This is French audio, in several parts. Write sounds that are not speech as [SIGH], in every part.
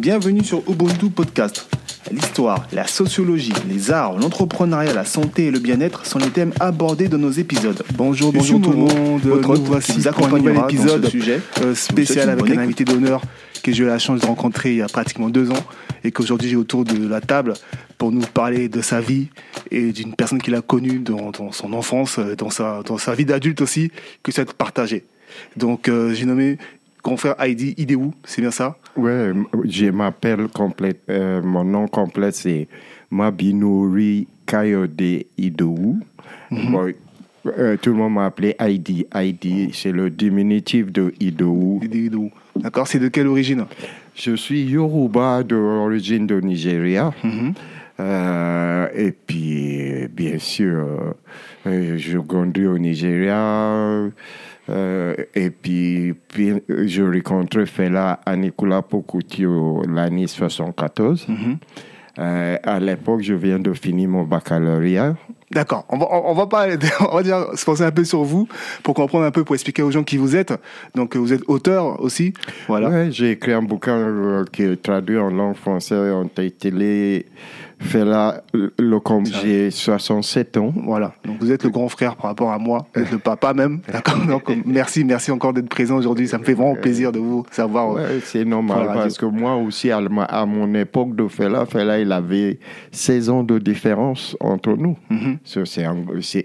Bienvenue sur Ubuntu Podcast. L'histoire, la sociologie, les arts, l'entrepreneuriat, la santé et le bien-être sont les thèmes abordés dans nos épisodes. Bonjour, bonjour tout le monde. votre Nous voici pour un nouvel épisode sujet. euh, spécial avec un invité d'honneur que j'ai eu la chance de rencontrer il y a pratiquement deux ans et qu'aujourd'hui j'ai autour de la table pour nous parler de sa vie et d'une personne qu'il a connue dans, dans son enfance, euh, dans sa, dans sa vie d'adulte aussi, que a partagé. Donc euh, j'ai nommé confrère Heidi Idéou, c'est bien ça? Ouais, je m'appelle complète. euh, mon nom complet c'est Mabinouri Kayode Idou. Bon, euh, tout le monde m'a appelé Heidi. Heidi, c'est le diminutif de Idou. Idéou. D'accord, c'est de quelle origine? Je suis Yoruba d'origine de Nigeria. Euh, et puis, bien sûr, euh, je grandis au Nigeria. Euh, et puis, puis, je rencontré Fela Anikula Pokutio l'année 74. Euh, à l'époque, je viens de finir mon baccalauréat. D'accord. On va, on va pas, [LAUGHS] on va dire, se penser un peu sur vous pour comprendre un peu, pour expliquer aux gens qui vous êtes. Donc, vous êtes auteur aussi. Voilà. Ouais, j'ai écrit un bouquin euh, qui est traduit en langue française, en télé. Fela, le, com- j'ai 67 ans. Voilà. Donc, vous êtes le grand frère par rapport à moi, vous êtes le papa même. [LAUGHS] D'accord. Donc, merci, merci encore d'être présent aujourd'hui. Ça me fait vraiment plaisir de vous savoir. Ouais, c'est normal la parce que moi aussi, à, mon époque de Fela, Fela, il avait 16 ans de différence entre nous. Mhm. Un-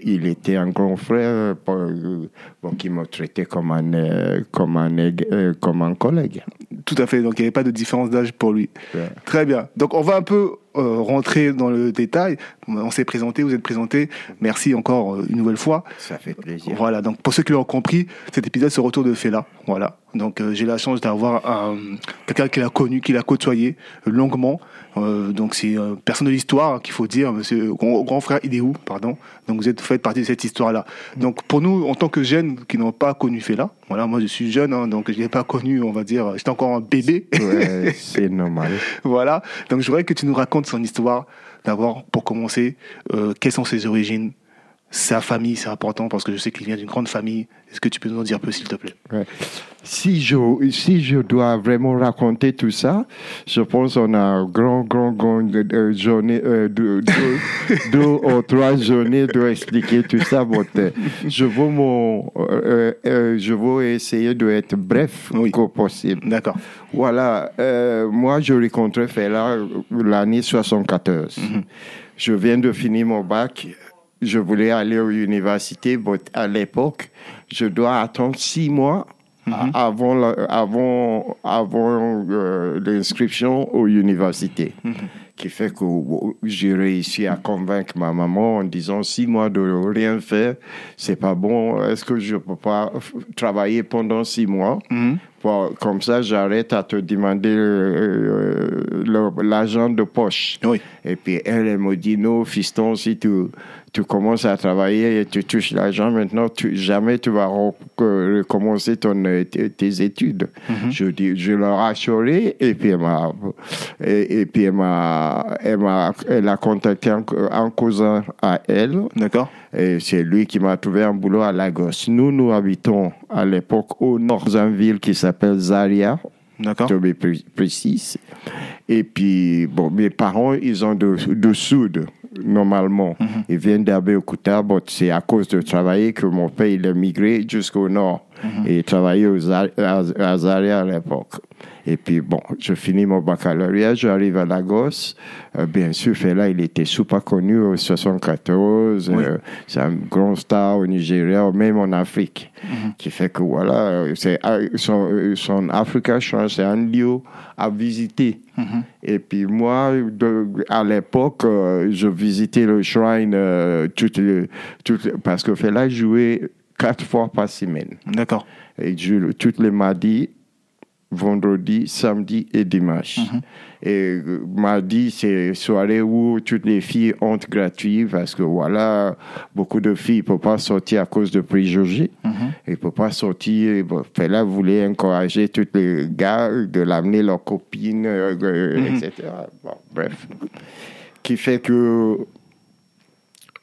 il était un grand frère euh, bon, qui me traitait comme un, euh, comme un, euh, comme un collègue. Tout à fait. Donc, il n'y avait pas de différence d'âge pour lui. Ouais. Très bien. Donc, on va un peu euh, rentrer dans le détail. On s'est présenté, vous êtes présenté. Merci encore une nouvelle fois. Ça fait plaisir. Voilà, donc pour ceux qui l'ont compris, cet épisode c'est retour de Fela. Voilà, donc j'ai la chance d'avoir un- quelqu'un qui l'a connu, qui l'a côtoyé longuement. Euh, donc c'est euh, personne de l'histoire qu'il faut dire, monsieur grand, grand frère Idéou, pardon? Donc vous êtes fait partie de cette histoire-là. Donc pour nous, en tant que jeunes qui n'ont pas connu Fela, voilà, moi je suis jeune, hein, donc je l'ai pas connu, on va dire, j'étais encore un bébé. Ouais, [LAUGHS] c'est normal. voilà, donc je voudrais que tu nous racontes son histoire. D'abord, pour commencer, euh, quelles sont ses origines? Sa famille, c'est important parce que je sais qu'il vient d'une grande famille. Est-ce que tu peux nous en dire un peu, s'il te plaît? Ouais. Si je, si je dois vraiment raconter tout ça, je pense qu'on a un grand, grand, grand euh, journée, euh, deux, deux, [LAUGHS] deux ou trois journées de expliquer tout ça. but, euh, je veux mon, euh, je veux essayer d'être bref Oui. que possible. D'accord. Voilà, moi je rencontrais Fela l'année 74. Je viens de finir mon bac. Je voulais aller à l'université, mais à l'époque, je dois attendre six mois a- avant, la- avant, avant euh, l'inscription aux universités. Qui fait que euh, j'ai réussi à convaincre ma maman en disant six mois de rien faire, c'est pas bon. Est-ce que je peux pas travailler pendant six mois? Bon, comme ça, j'arrête à te demander euh, l'argent de poche. Oui. Et puis elle, elle me dit, non, fiston, si tu, tu commences à travailler et tu touches l'argent, maintenant, tu, jamais tu vas recommencer ton, euh, tes tes études. Je, dis, je leur ai assuré et puis elle m'a, et, et puis elle m'a, elle m'a, elle a contacté un, un cousin à elle. D'accord. Et c'est lui qui m'a trouvé un boulot à Lagos. Nous, nous habitons à l'époque au nord d'une ville qui s'appelle Zaria, D'accord. to be pré- précis. Et puis, bon, mes parents, ils ont de, de sud, normalement. Ils viennent d'Abeokuta, mais c'est à cause de travailler que mon père, il a migré jusqu'au nord. Et il travaillait aux Za- à, à Zaria à l'époque. Et puis, bon, je finis mon baccalauréat, j'arrive à Lagos. Euh, bien sûr, Fela, il était super connu au 74. Oui. euh, c'est un grand star au Nigeria, même en Afrique. Qui fait que, voilà, c'est, euh, son, son Africa Shrine, c'est un lieu à visiter. Et puis moi, de- à l'époque, euh, je visitais le shrine euh, toutes les- toutes les- parce que Fela jouait quatre fois par semaine. D'accord. Et je, toutes les mardis, vendredi, samedi et dimanche. Et euh, mardi, c'est soirée où toutes les filles entrent gratuites parce que voilà, beaucoup de filles ne peuvent pas sortir à cause de préjugés. Ils ne peuvent pas sortir. Bon, Fela voulait encourager tous les gars de l'amener leurs copines, euh, euh, etc. Bon, bref. Qui fait que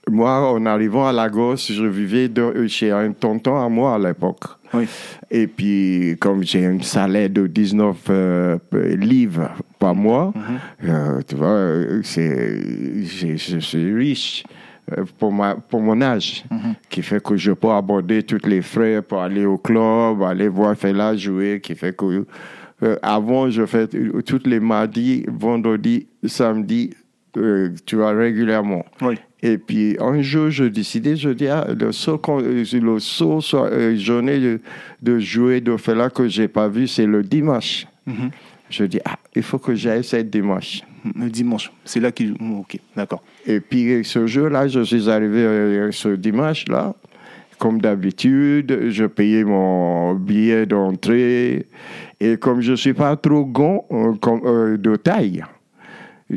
moi, en arrivant à Lagos, je vivais de- chez un tonton à moi à l'époque. Oui. Et puis, comme j'ai un salaire de 19 euh, livres par mois. Euh, tu vois, je suis riche euh, pour, ma, pour mon âge, qui fait que je peux aborder tous les frais pour aller au club, aller voir Fela jouer, qui fait que euh, avant, je fais tous les mardis, vendredis, samedis, euh, tu vois, régulièrement. Oui. Et puis un jour, je décidais, je dis, ah, le seul, le seul euh, journée de, de jouer de Fela que j'ai pas vu, c'est le dimanche. Mhm. Je dis, ah, il faut que j'aille cette dimanche. Le dimanche. C'est là qu'il. mm, Ok, d'accord. Et puis ce jour-là, je suis arrivé euh, ce dimanche-là. Comme d'habitude, je payais mon billet d'entrée. Et comme je ne suis pas trop grand euh, euh, de taille,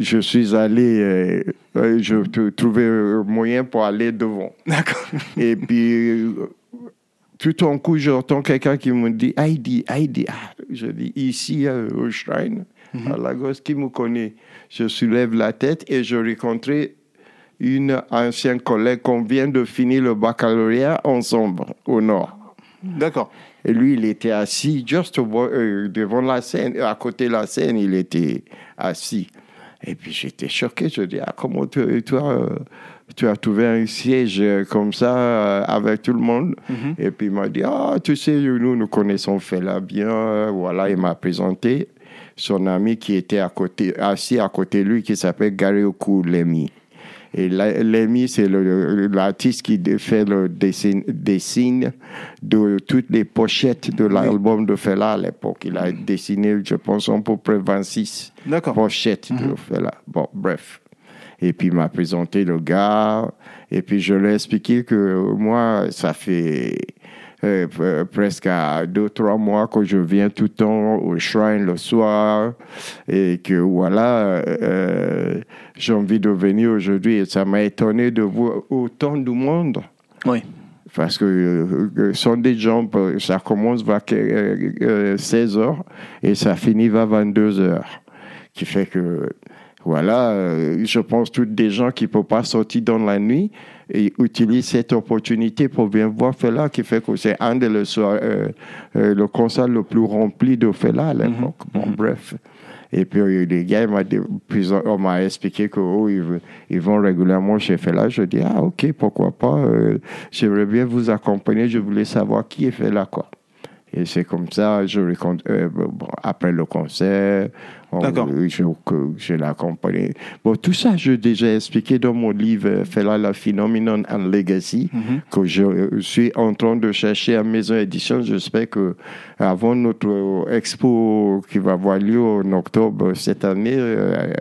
je suis allé, euh, euh, je trouvais un moyen pour aller devant. D'accord. Et puis, euh, tout d'un coup, j'entends quelqu'un qui me dit Heidi, Heidi. Ah, je dis ici euh, au Shrine, à Lagos, qui me connaît. Je soulève la tête et je rencontrais une ancienne collègue qu'on vient de finir le baccalauréat ensemble au nord. D'accord. Et lui, il était assis juste devant la scène, à côté de la scène, il était assis. Et puis j'étais choqué, je dis, ah, comment tu, toi, euh, tu as trouvé un siège euh, comme ça euh, avec tout le monde? Et puis il m'a dit, ah, tu sais, nous, nous connaissons Fela bien. Voilà, il m'a présenté son ami qui était à côté, assis à côté de lui, qui s'appelle Gary Okulemi. Et Lemmy, c'est l'artiste qui fait le dessin, dessine de toutes les pochettes de l'album de Fela à l'époque. Il a dessiné, je pense, à peu près 26 D'accord. pochettes de Fela. Bon, bref. Et puis, il m'a présenté le gars. Et puis, je lui ai expliqué que moi, ça fait euh, p- presque à deux, trois mois que je viens tout le temps au shrine le soir. Et que voilà, euh, j'ai envie de venir aujourd'hui. Et ça m'a étonné de voir autant de monde. Oui. Parce que euh, euh, Sunday Jump, euh, ça commence vers 16 h et ça finit vers 22 h Qui fait que, voilà, euh, je pense tous des gens qui ne peuvent pas sortir dans la nuit et utilisent cette opportunité pour bien voir Fela, qui fait que c'est un des le, euh, euh, le concert le plus rempli de Fela à l'époque. Bon, bref. Et puis les gars, on m'a expliqué que oh, ils, v- ils vont régulièrement chez Fela. Je dis ah ok pourquoi pas. euh, J'aimerais bien vous accompagner. Je voulais savoir qui est Fela quoi. Et c'est comme ça, je raconte, euh, bon, après le concert, on- D'accord. euh, je, accompagné. Bon, tout ça, je l'ai déjà expliqué dans mon livre euh, Fela, la Phenomenon and Legacy, que je euh, suis en train de chercher à Maison Édition. J'espère que avant notre expo qui va avoir lieu en octobre cette année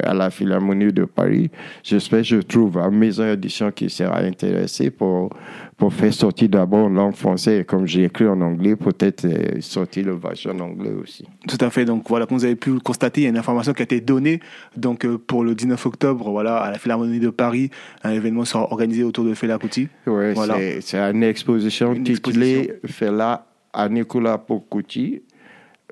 à la Philharmonie de Paris, j'espère que je trouve à Maison Édition qui sera intéressée pour, pour faire sortir d'abord en langue française. Et comme j'ai écrit en anglais, peut-être euh, sortir le version en anglais aussi. Tout à fait. Donc voilà, comme vous avez pu le constater, il y a une information qui a été donnée donc euh, pour le 19 octobre, voilà, à la Philharmonie de Paris, un événement sera organisé autour de Fela Kuti. Ouais, Voilà. c'est- une exposition Une titrée Fela à Nicolas Pocucci,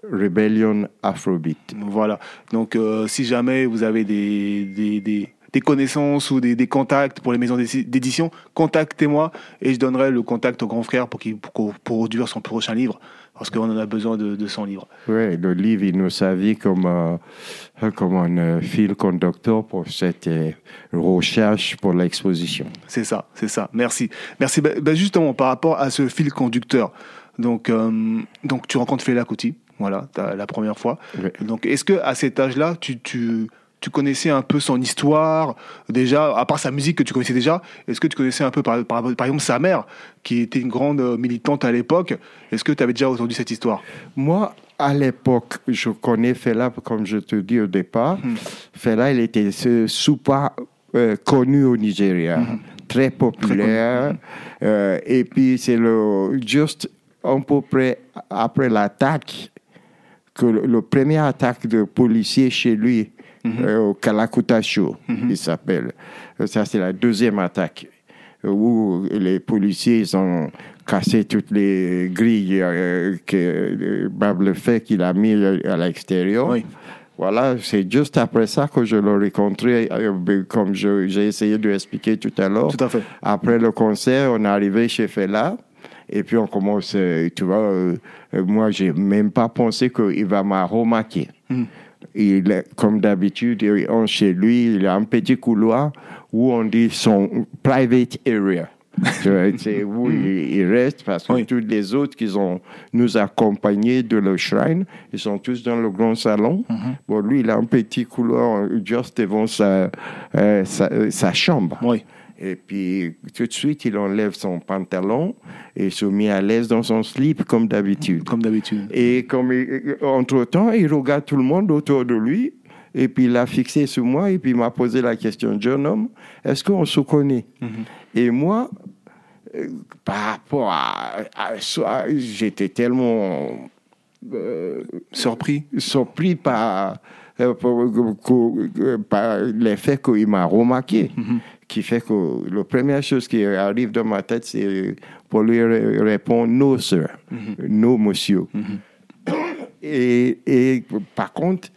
Rebellion Afrobeat. Voilà. Donc, euh, si jamais vous avez des, des, des, des connaissances ou des, des contacts pour les maisons d'édi- d'édition, contactez-moi et je donnerai le contact au grand frère pour qu'il pour, produire son prochain livre, parce qu'on en a besoin de, de son livre. Ouais, le livre, il nous servait comme, euh, comme un euh, fil conducteur pour cette euh, recherche pour l'exposition. C'est ça, c'est ça. Merci. Merci. Ben, ben, justement, par rapport à ce fil conducteur, donc, donc tu rencontres Fela Kuti, voilà, la première fois. Donc, est-ce que à cet âge-là, tu, tu, tu connaissais un peu son histoire déjà, à part sa musique que tu connaissais déjà Est-ce que tu connaissais un peu, par, par, par exemple, sa mère, qui était une grande euh, militante à l'époque Est-ce que tu avais déjà entendu cette histoire? Moi, à l'époque, je connais Fela, comme je te dis au départ. Fela, il était ce- super euh, connu au Nigeria, très populaire. Euh, et puis, c'est le, juste à peu près après l'attaque, que le, le premier attaque de policiers chez lui, euh, au Kalakuta Show, il s'appelle. Euh, Ça, c'est la deuxième attaque où les policiers ils ont cassé toutes les grilles euh, que euh, Bable fait qu'il a mis à l'extérieur. Oui. Voilà, c'est juste après ça que je l'ai rencontré, euh, comme je- j'ai essayé de expliquer tout à l'heure. Tout à fait. Après le concert, on est arrivé chez Fela. Et puis on commence, euh, tu vois, euh, euh, moi, j'ai même pas pensé qu'il va me remarquer. Il est, comme d'habitude, il- on- chez lui, il a un petit couloir où on dit son private area. [LAUGHS] C'est où il, il reste parce que Oui. tous les autres qui ont nous accompagnés de le shrine, ils sont tous dans le grand salon. Bon, lui, il a un petit couloir juste devant sa, euh, sa, euh, sa chambre. Oui. Et puis, tout de suite, il enlève son pantalon et se met à l'aise dans son slip, comme d'habitude. Comme d'habitude. Et comme entre-temps, il regarde tout le monde autour de lui. Et puis, il a fixé sur moi et puis il m'a posé la question, jeune homme, est-ce qu'on se connaît? Et moi, euh, par rapport à, à ça, j'étais tellement euh, Surpris. surpris par, euh, par, l'effet qu'il m'a remarqué. Qui fait que la première chose qui arrive dans ma tête, c'est pour lui ré- répondre non, sir, non, monsieur. Et, et par contre,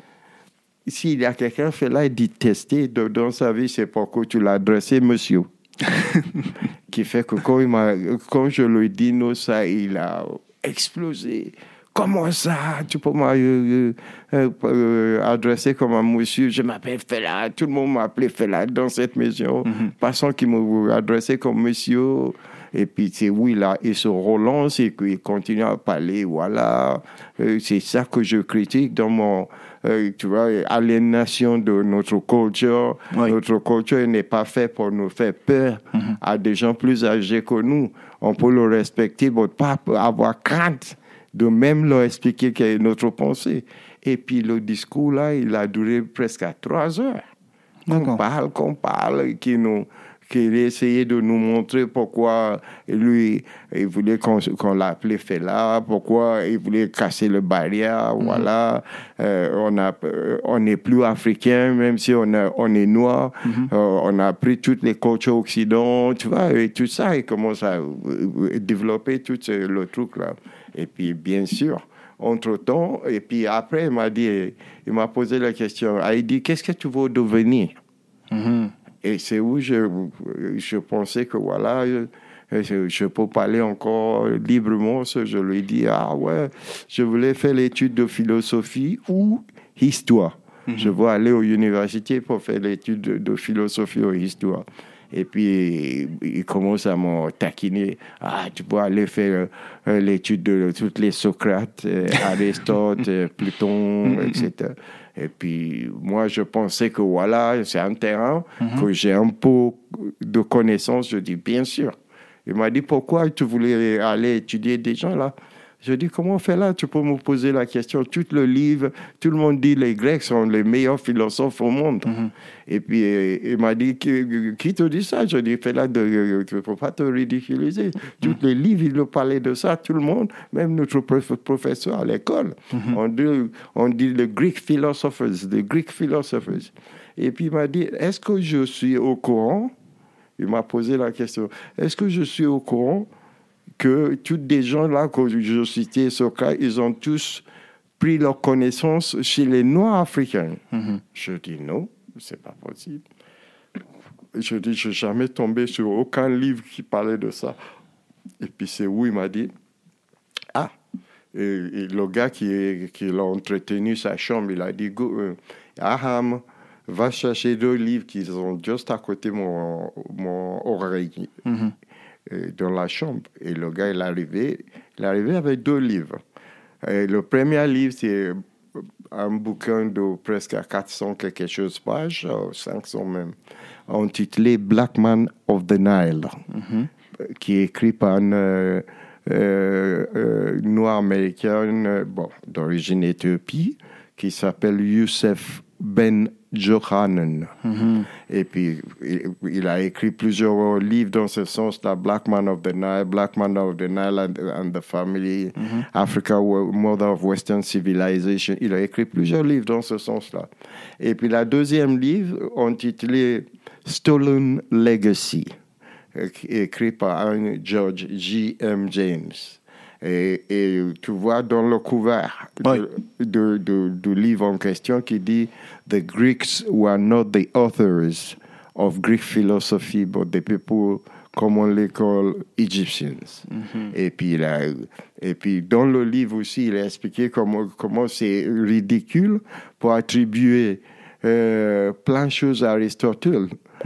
s'il y a quelqu'un qui fait là, il dit tester dans sa vie, c'est pourquoi tu l'as adressé, monsieur. [LAUGHS] qui fait que quand, il m'a, quand je lui dis non, ça, il a explosé. Comment ça? Tu peux m'adresser euh, euh, adresser comme un monsieur? Je m'appelle Fela. Tout le monde m'appelait Fela dans cette maison. Passant qu'il me adressait comme monsieur. Et puis, c'est oui, là, il se relance et qu'il continue à parler. Voilà. Euh, c'est ça que je critique dans mon, euh, tu vois, aliénation de notre culture. Oui. Notre culture n'est pas faite pour nous faire peur à des gens plus âgés que nous. On peut le respecter, mais pas avoir crainte de même leur expliquer quelle est notre pensée. Et puis le discours là, il a duré presque à trois heures. Qu'on parle, qu'on parle, qui nous qu'il essayait de nous montrer pourquoi lui, il voulait qu'on l'appelait Fela, pourquoi il voulait casser le barrière, voilà. Euh, on a, euh, on n'est plus africain, même si on, a- on est noir. Euh, on a pris toutes les cultures occidentales, tu vois, et tout ça, il commence à développer tout ce- le truc là. Et puis, bien sûr, entre-temps, et puis après, il m'a dit, il m'a posé la question, Ah, il dit, qu'est-ce que tu veux devenir? Mhm. et c'est où je, je pensais que voilà, je, je- peux parler encore librement. Je lui ai dit, ah ouais, je voulais faire l'étude de philosophie ou histoire. Je veux aller aux universités pour faire l'étude de, de philosophie ou histoire. Et puis, il commence à me taquiner. Ah, tu peux aller faire euh, l'étude de toutes les Socrates, euh, [LAUGHS] Aristote, euh, Platon, etc. Et puis, moi, je pensais que voilà, c'est un terrain que j'ai un peu de connaissances. Je dis, bien sûr. Il m'a dit, pourquoi tu voulais aller étudier des gens là? Je dis, comment on fait là? Tu peux me poser la question. Tout le livre, tout le monde dit les Grecs sont les meilleurs philosophes au monde. Et puis, euh, il m'a dit, qui, te dit ça? Je dis, fais là, de, tu ne peux pas te ridiculiser. Tous les livres, ils parlaient de ça, tout le monde, même notre prof- professeur à l'école. on, dit, on dit les Greek philosophers, les Greek philosophers. Et puis, il m'a dit, est-ce que je suis au courant? Il m'a posé la question. Est-ce que je suis au courant que tous des gens là que je citais, Socrate, ils ont tous pris leur connaissance chez les Noirs africains Je dis non, c'est pas possible. Je dis, je n'ai jamais tombé sur aucun livre qui parlait de ça. Et puis c'est où il m'a dit, ah, et, et le gars qui, qui l'a entretenu sa chambre, il a dit, Go, euh, Aham, va chercher deux livres qui sont juste à côté de mon, mon oreille euh, dans la chambre. Et le gars, il est arrivé, il est arrivé avec deux livres. Et le premier livre, c'est un bouquin de presque 400 quelque chose pages, euh, 500 même, intitulé Black Man of the Nile, euh, qui est écrit par un euh, euh, euh, noir américain euh, bon, d'origine éthiopie qui s'appelle Youssef Ben Johanan. Et puis, il, a écrit plusieurs livres dans ce sens-là, Black Man of the Nile, Black Man of the Nile and, the Family, Africa, Mother of Western Civilization. Il a écrit plusieurs livres dans ce sens-là. Et puis, la deuxième livre, intitulé Stolen Legacy, écrit par George G. M. James. Et, et tu vois dans le couvert Oui. de, de- du livre en question qui dit The Greeks were not the authors of Greek philosophy, but the people comme on l'école Egyptians. Et puis là, et puis dans le livre aussi, il a expliqué comment comment c'est ridicule pour attribuer euh, plein de choses à Aristote.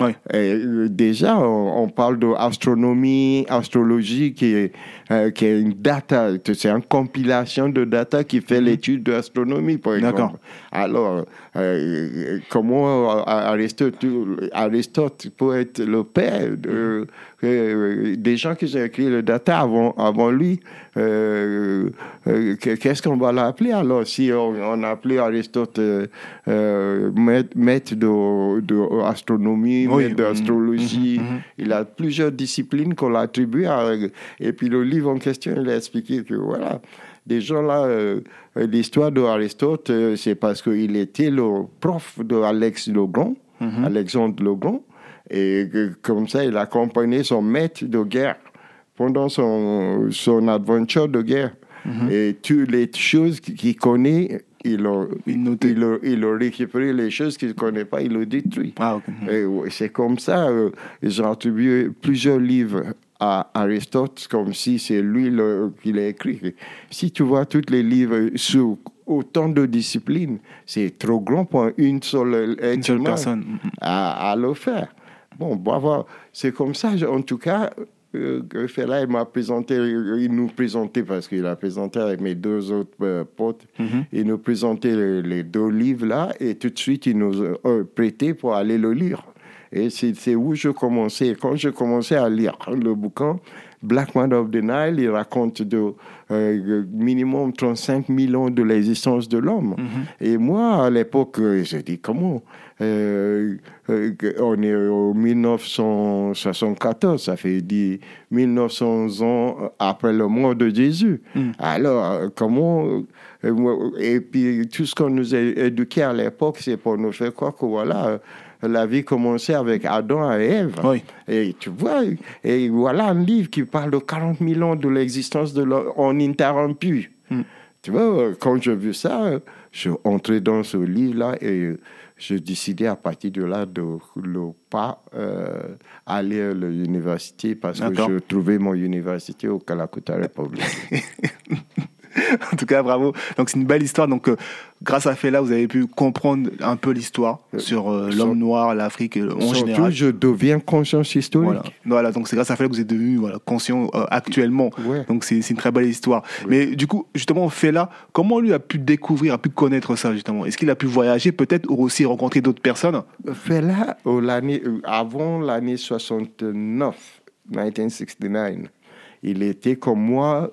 Oui. Et, euh, déjà, on, on parle d'astronomie, astrologie, qui est, euh, qui est une data, c'est une compilation de data qui fait l'étude de l'astronomie, par D'accord. exemple. Alors, euh, comment Aristote, Aristote peut être le père de, euh, des gens qui ont écrit le data avant, avant lui euh, euh, que- Qu'est-ce qu'on va l'appeler alors si on, on appelait Aristote euh, maître, de, de astronomie, Oui. maître d'astrologie Il a plusieurs disciplines qu'on l'attribue à. Et puis le livre en question, il a expliqué que voilà, des gens là, l'histoire d'Aristote, c'est parce qu'il était le prof de Alex Legrand, Alexandre Legrand, et comme ça, il accompagnait son maître de guerre pendant son, son aventure de guerre. Et toutes les choses qu'il connaît, il a, Il notait. il a, il a récupéré les choses qu'il ne connaît pas, il a détruit. Ah, ouais, c'est comme ça, euh, ils ont attribué plusieurs livres à Aristote, comme si c'est lui le- qui l'a écrit. Si tu vois tous les livres sur autant de disciplines, c'est trop grand pour une seule, Une seule personne. à, à le faire. Bon, bravo. C'est comme ça, je- en tout cas. Euh, Fela, il m'a présenté, il nous présentait, parce qu'il a présenté avec mes deux autres euh, potes, il nous présentait les, les deux livres-là, et tout de suite, il nous a euh, prêté pour aller le lire. Et c'est où je commençais. Quand je commençais à lire le bouquin, Black Man of the Nile, il raconte de euh, minimum 35 000 ans de l'existence de l'homme. Et moi, à l'époque, euh, j'ai dit, comment euh, euh, On est au 1974, ça fait dire 1900 ans après le mort de Jésus. Alors, euh, comment... Et puis, tout ce qu'on nous a éduqué à l'époque, c'est pour nous faire croire que voilà... la vie commençait avec Adam et Ève. Oui. Et tu vois, et voilà un livre qui parle de 40 000 ans de l'existence de l'homme ininterrompue. Tu vois, quand j'ai vu ça, je suis entré dans ce livre-là et j'ai décidé à partir de là de ne pas euh, aller à l'université parce que je trouvais mon université au Calacuta Republic. [LAUGHS] [LAUGHS] en tout cas, bravo. Donc, c'est une belle histoire. Donc, euh, grâce à Fela, vous avez pu comprendre un peu l'histoire sur euh, sur- l'homme noir, l'Afrique euh, en général. je deviens conscience historique. Voilà. voilà, donc c'est grâce à Fela que vous êtes devenu voilà, conscient euh, actuellement. Ouais. Donc c'est une très belle histoire. Mais du coup, justement, Fela, comment lui a pu découvrir, a pu connaître ça justement? Est-ce qu'il a pu voyager peut-être ou aussi rencontrer d'autres personnes? Fela, l'année- euh, avant l'année 69, 1969, il était comme moi,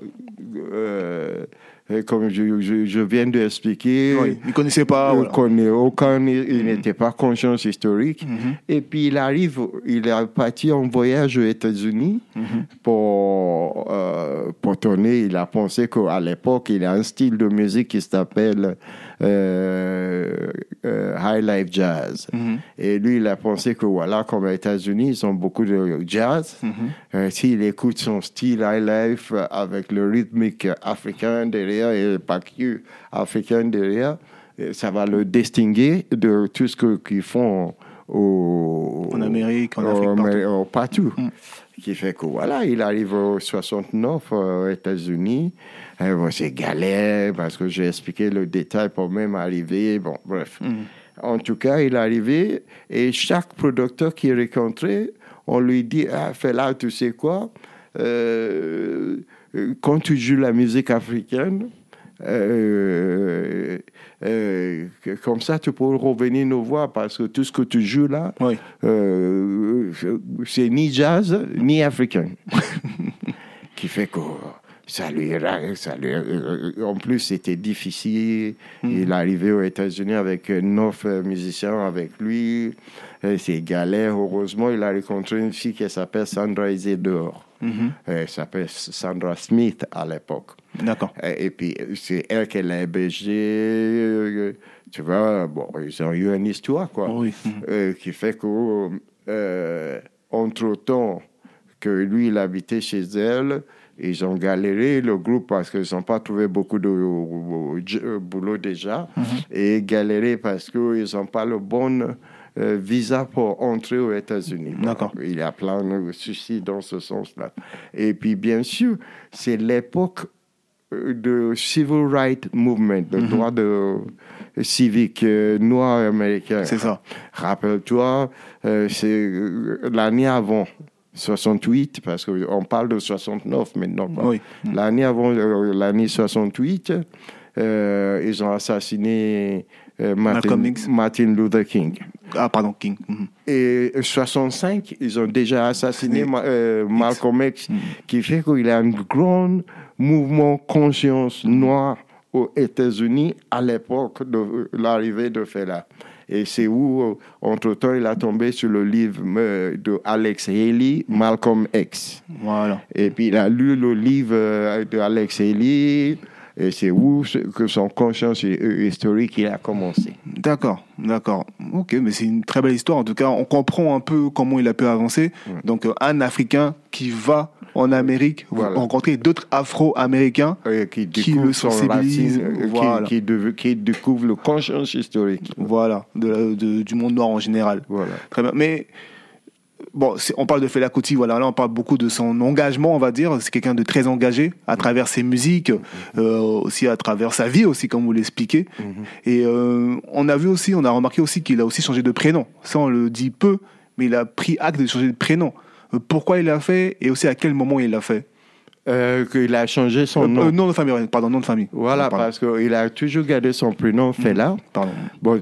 euh, euh, comme je, je- je viens d'expliquer. Oui, Il ne connaissait pas. voilà. connaît aucun, il n'était pas conscience historique. Mhm. Et puis il arrive, il est parti en voyage aux États-Unis Mhm. pour, euh, pour tourner. Il a pensé qu'à l'époque, il a un style de musique qui s'appelle High Life Jazz. Mhm. Et lui, il a pensé que voilà, comme aux États-Unis, ils ont beaucoup de jazz. Mhm. Euh, S'il écoute son style High Life euh, avec le rythmique africain derrière et pas que africain derrière, euh, ça va le distinguer de tout ce qu'ils font au, En Amérique, en Afrique, partout. mais, euh, partout. Mm. Qui fait que voilà, il arrive au 69 euh, aux États-Unis. Bon, c'est galère parce que j'ai expliqué le détail pour même arriver. Bon, bref. Mhm. En tout cas, il est arrivé et chaque producteur qu'il rencontrait, on lui dit Ah, fais là, tu sais quoi? Euh, Quand tu joues la musique africaine, euh, euh, comme ça, tu peux revenir nous voir parce que tout ce que tu joues là, Oui. c'est ni jazz ni africain. [LAUGHS] qui fait que ça lui, ça lui euh, en plus c'était difficile. Il est arrivé aux États-Unis avec euh, neuf euh, musiciens avec lui. Euh, C'est galère. Heureusement, il a rencontré une fille qui s'appelle Sandra Isidore. Mhm. Elle s'appelle Sandra Smith à l'époque. D'accord. Et, puis, c'est elle qui l'a hébergé. euh, Tu vois, bon, ils ont eu une histoire, quoi. Oui. Euh, qui fait que, euh, entre-temps, que lui, il habitait chez elle, ils ont galéré, le groupe, parce qu'ils n'ont pas trouvé beaucoup de boulot déjà, et galéré parce qu'ils n'ont pas le bon euh, visa pour entrer aux États-Unis. D'accord. Il y a plein de soucis dans ce sens-là. Et puis, bien sûr, c'est l'époque euh, de civil rights movement, le Mhm. droit de civique euh, noir américain. C'est ça. Rappelle-toi, euh, c'est l'année avant 68, parce qu'on parle de 69 maintenant. Oui. L'année avant euh, l'année 68, euh, ils ont assassiné euh, Martin, Luther King. Ah, pardon, King. Mhm. Et 65, ils ont déjà assassiné Assassiné Ma- euh, Malcolm X, Mhm. qui fait qu'il y a un grand mouvement conscience noire aux États-Unis à l'époque de l'arrivée de Fela. Et c'est où, entre-temps, il a tombé sur le livre euh, de Alex Haley, Malcolm X. Voilà. Et puis il a lu le livre euh, de Alex Haley, et c'est où que son conscience euh, historique il a commencé. D'accord, d'accord. Ok, mais c'est une très belle histoire. En tout cas, on comprend un peu comment il a pu avancer. Donc, un Africain qui va en Amérique Voilà. rencontrer d'autres Afro-Américains Euh, qui Qui le son sensibilise, racine, euh, qui- voilà. qui, dev- qui découvre le conscience historique. voilà, de la- de- du monde noir en général. Voilà. Très bien. Mais bon, on parle de Fela Kuti, voilà, là on parle beaucoup de son engagement, on va dire. C'est quelqu'un de très engagé à travers ses musiques, euh, aussi à travers sa vie aussi, comme vous l'expliquez. Et euh, on a vu aussi, on a remarqué aussi qu'il a aussi changé de prénom. Ça, on le dit peu, mais il a pris acte de changer de prénom. Pourquoi il l'a fait et aussi à quel moment il l'a fait Euh, qu'il a changé son Euh, nom. euh, nom de famille, pardon, nom de famille. Voilà, Pardon. parce qu'il a toujours gardé son prénom Fela. Pardon. Bon,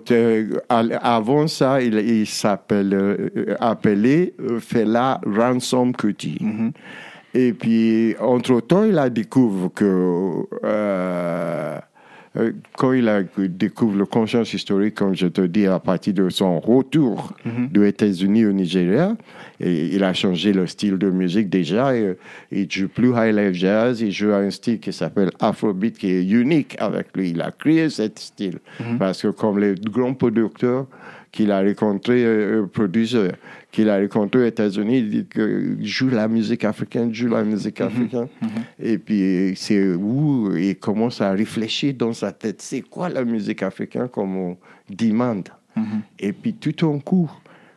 avant ça, il, il s'appelle euh, appelé Fela Ransom Kuti. Mhm. Et puis, entre-temps, il a découvert que quand il a découvert le conscience historique, comme je te dis, à partir de son retour des États-Unis au Nigeria, et il a changé le style de musique déjà. et, il joue plus high life jazz, il joue un style qui s'appelle Afrobeat, qui est unique avec lui. Il a créé ce style parce que comme les grands producteurs qu'il a rencontrés, euh, euh, producteurs qu'il a rencontrés aux États-Unis, il dit que joue la musique africaine, joue la musique africaine. Et puis c'est où il commence à réfléchir dans sa tête, c'est quoi la musique africaine comme on demande? Et puis tout en coup,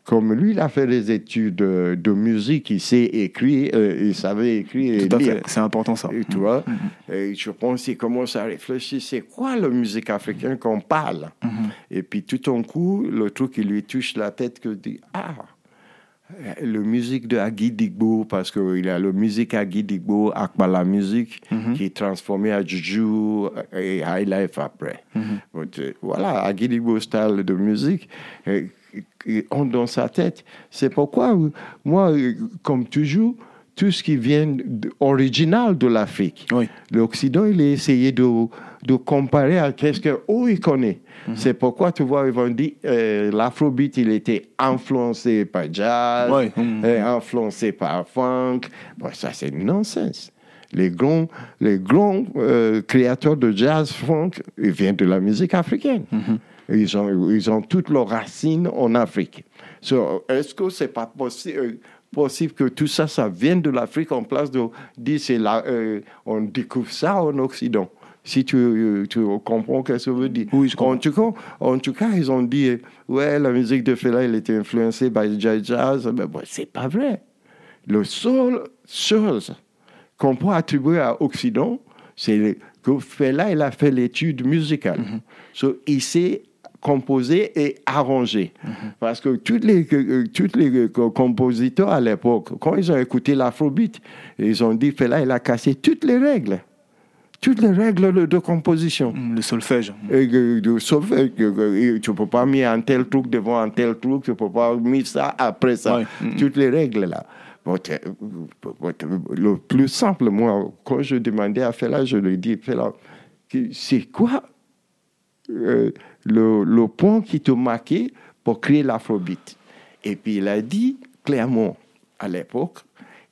comme lui, il a fait des études de musique, il sait écrire, euh, il savait écrire Tout à lire. fait, c'est important ça. Et tu vois, et je pense qu'il commence à réfléchir, c'est quoi la musique africaine qu'on parle? Et puis tout en coup, le truc qui lui touche la tête, que dit, ah, la musique de Agui Digbo, parce qu'il a la musique Agui Digbo, Akbala Musique, qui est transformée à Juju et High Life après. Donc, euh, voilà, Agui Digbo style de musique. euh, ont dans sa tête. C'est pourquoi, euh, moi, comme toujours, tout ce qui vient original de l'Afrique, Oui. l'Occident, il a essayé de, de comparer à qu'est-ce qu'eux, ils connaissent. C'est pourquoi, tu vois, ils vont dire, euh, l'afrobeat, il était influencé par jazz, Ouais. Mhm. euh, influencé par funk. Bon, ça, c'est nonsense. Les grands, les grands euh, créateurs de jazz funk, ils viennent de la musique africaine. Ils, ont, ils ont toutes leurs racines en Afrique. So, Est-ce que c'est pas possi- euh, possible que tout ça, ça vienne de l'Afrique en place de dire là, euh, on découvre ça en Occident? Si tu, euh, tu comprends ce que ça veut dire. Oui, je comprends. En tout, cas, en tout cas, ils ont dit, euh, ouais, la musique de Fela, elle était influencée par le jazz. Mais bon, c'est pas vrai. Le seul chose qu'on peut attribuer à Occident, c'est que Fela, il a fait l'étude musicale. So, il s'est composé et arrangé. Parce que tous les, tous les euh, compositeurs à l'époque, quand ils ont écouté l'afrobeat, ils ont dit, Fela, il a cassé toutes les règles. Toutes les règles de- composition. Mm, Le solfège. Et de- sauf que, que- tu ne peux pas mettre un tel truc devant un tel truc, tu ne peux pas mettre ça après ça. Ouais. Mm. Toutes les règles là. Le plus simple, moi, quand je demandais à Fela, je lui dis, Fela, c'est quoi euh, le, le point qui te marquait pour créer l'afrobeat? Et puis il a dit clairement, à l'époque,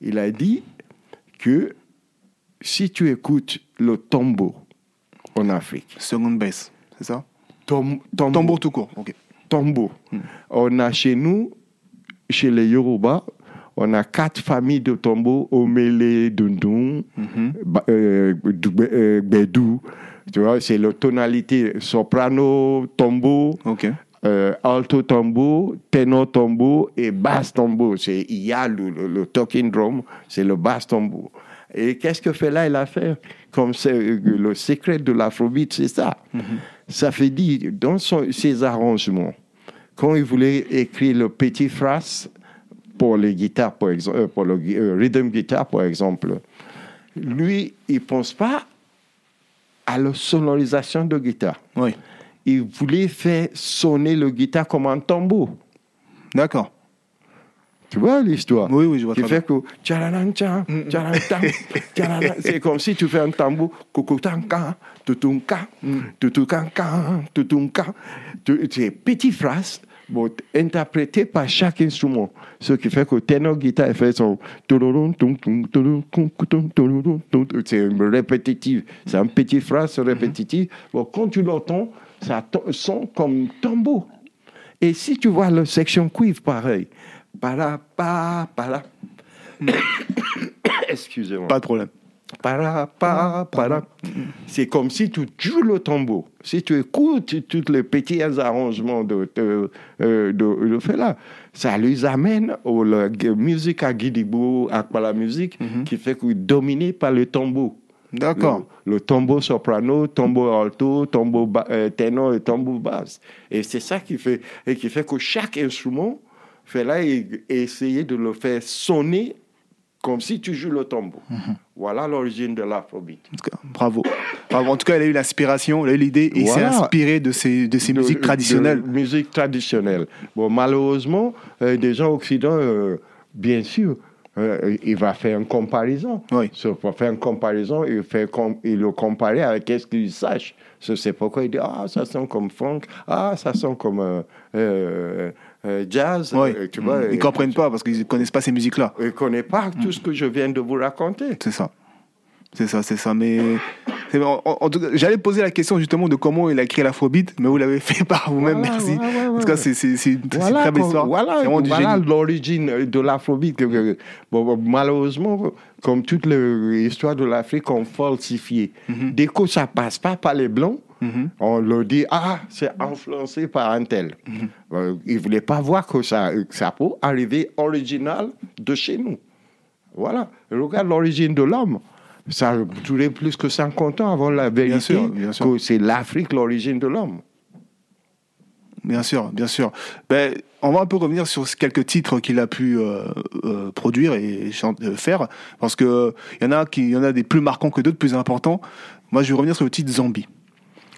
il a dit que si tu écoutes le tombeau en Afrique, Seconde baisse, c'est ça? Tom- tombeau, Tambour tout court. Ok. tombeau. On a chez nous, chez les Yoruba, on a quatre familles de tombeaux, Omele, Dundun, euh, Dugbe- euh, Bedou. Tu vois, c'est la tonalité soprano, tombeau, Ok. euh, alto tambour, ténor tambour et basse tambour. C'est, il y a le, le- le talking drum, c'est le basse tambour. Et qu'est-ce que fait là il a fait Comme c'est euh, le secret de l'afrobeat, c'est ça. Ça fait dire, dans son- ses arrangements, quand il voulait écrire le petit phrase pour les guitares, par exemple, euh, pour le euh, rhythm guitar, par exemple, lui, il pense pas à la sonorisation de guitare. Oui. Il voulait faire sonner le guitare comme un tambour. D'accord. Tu vois l'histoire Oui, oui, je vois Qui fait que tcharanan, tcharanan. [LAUGHS] c'est comme si tu fais un tambour C'est petites phrases bon, interprétées par chaque instrument. Ce qui fait que le ténor guitare fait son c'est répétitif. C'est une petite phrase répétitive. Bon, quand tu l'entends, ça sonne comme tambour. Et si tu vois la section cuivre, pareil. Para, pa, para. Excusez-moi. Pas de problème. Para, pa, para. C'est comme si tu joues le tambour. Si tu écoutes tous les petits arrangements de, de, euh, de, de fait là, ça lui amène à la musique à Guidibou, à la musique, qui fait que dominé par le tambour. D'accord. Le, le tambour soprano, tambour alto, tambour ba- euh, ténor et tambour basse. Et c'est ça qui fait, et qui fait que chaque instrument fait là et, et essayer de le faire sonner comme si tu joues le tambour. Voilà l'origine de l'afrobeat. Bravo. Bravo. En tout cas, il a eu l'inspiration, il a eu l'idée et il s'est Voilà. inspiré de ces, de ces De- musiques de traditionnelles. musique traditionnelle. Bon, malheureusement, euh, des gens occidentaux, euh, bien sûr, euh, il va faire une comparaison. Oui. So, pour faire une comparaison, il, fait com- il le comparer avec qu'est-ce qu'il sache. So, c'est pourquoi il dit Ah, ça sonne comme funk, ah, ça sonne comme euh, jazz. Oui. Euh, tu vois, Ils ne comprennent pas parce qu'ils ne connaissent pas ces musiques-là. Il ne connaît pas tout ce que je viens de vous raconter. C'est ça. C'est ça, c'est ça. Mais c'est- en, en tout cas, j'allais poser la question justement de comment il a créé l'afrobeat, mais vous l'avez fait [LAUGHS] par vous-même. Voilà, Merci. ouais, ouais, en tout cas, ouais. c'est une Voilà, très belle histoire. voilà, voilà l'origine de l'afrobeat. bon, malheureusement, comme toute l'histoire de l'Afrique, on falsifié. Mhm. Dès que ça passe pas par les blancs, on le dit, ah, c'est influencé par un tel. Mhm. Euh, ils ne voulaient pas voir que ça, que ça peut arriver original de chez nous. Voilà. Regarde l'origine de l'homme. Ça a duré plus que 50 ans avant la vérité sûr, bien sûr. que c'est l'Afrique l'origine de l'homme. Bien sûr, bien sûr. Ben, on va un peu revenir sur quelques titres qu'il a pu euh, euh, produire et euh, faire, parce que il y en a qui, y en a des plus marquants que d'autres, plus importants. Moi, je vais revenir sur le titre Zombie.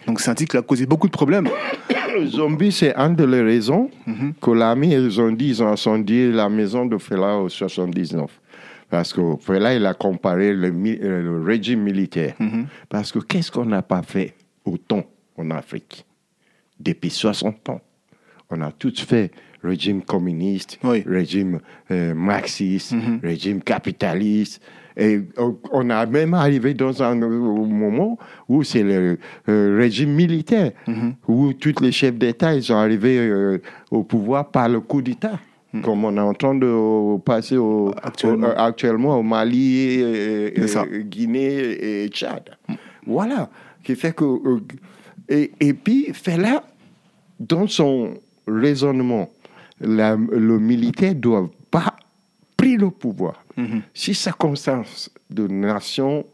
Donc, c'est un titre qui a causé beaucoup de problèmes. Le zombie, c'est une des raisons Mhm. que l'armée, ils ont dit, ils ont incendié la maison de Fela au 79. Parce que Fela, il a comparé le, euh, le régime militaire. Mhm. Parce que qu'est-ce qu'on n'a pas fait autant en Afrique? Depuis 60 ans On a tous fait régime communiste, Oui. régime euh, marxiste, Mhm. régime capitaliste. Et on- a même arrivé dans un moment où c'est le euh, régime militaire, Mhm. où tous les chefs d'État ils sont arrivés euh, au pouvoir par le coup d'État. Comme on est en train de passer au, Mhm. Actuellement. au- actuellement au Mali, et. Guinée et Tchad. Voilà. Qui fait que. euh, et, et puis, Fela, dans son raisonnement, la- le militaire ne doit pas prendre le pouvoir. Mhm. Si circonstances de nation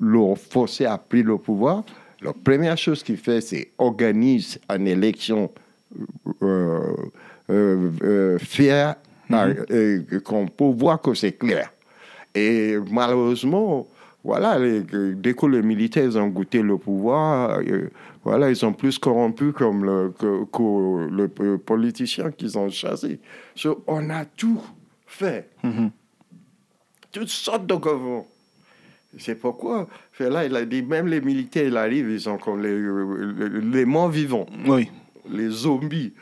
l'ont forcé à prendre le pouvoir, la première chose qu'il fait, c'est organiser une élection euh, euh, euh, fair, euh, qu'on peut voir que c'est clair. Et malheureusement, voilà, les- dès que les militaires ont goûté le pouvoir, euh, voilà, ils sont plus corrompus comme le, que, que le politicien qu'ils ont chassé. So, on a tout fait. Toutes sortes de gouvernements. C'est pourquoi, là, il a dit, même les militaires, ils arrivent, ils sont comme les, les, les morts vivants Oui. les zombies.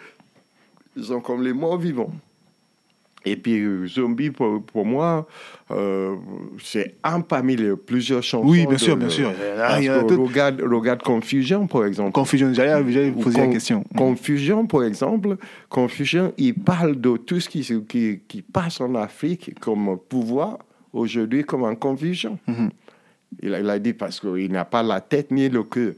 Ils sont comme les morts vivants. Et puis, euh, zombie, pour, pour moi, euh, c'est un parmi les plusieurs chansons. Oui, bien de- sûr, bien sûr. Ah, regarde, regarde Confusion, par exemple. Confusion. J'allais vous poser la Con- question. Confusion, par exemple, Confusion, il parle de tout ce qui, se- qui, qui passe en Afrique comme pouvoir aujourd'hui comme en confusion. Mhm. Il, a, il a dit parce qu'il n'a pas la tête ni le cœur.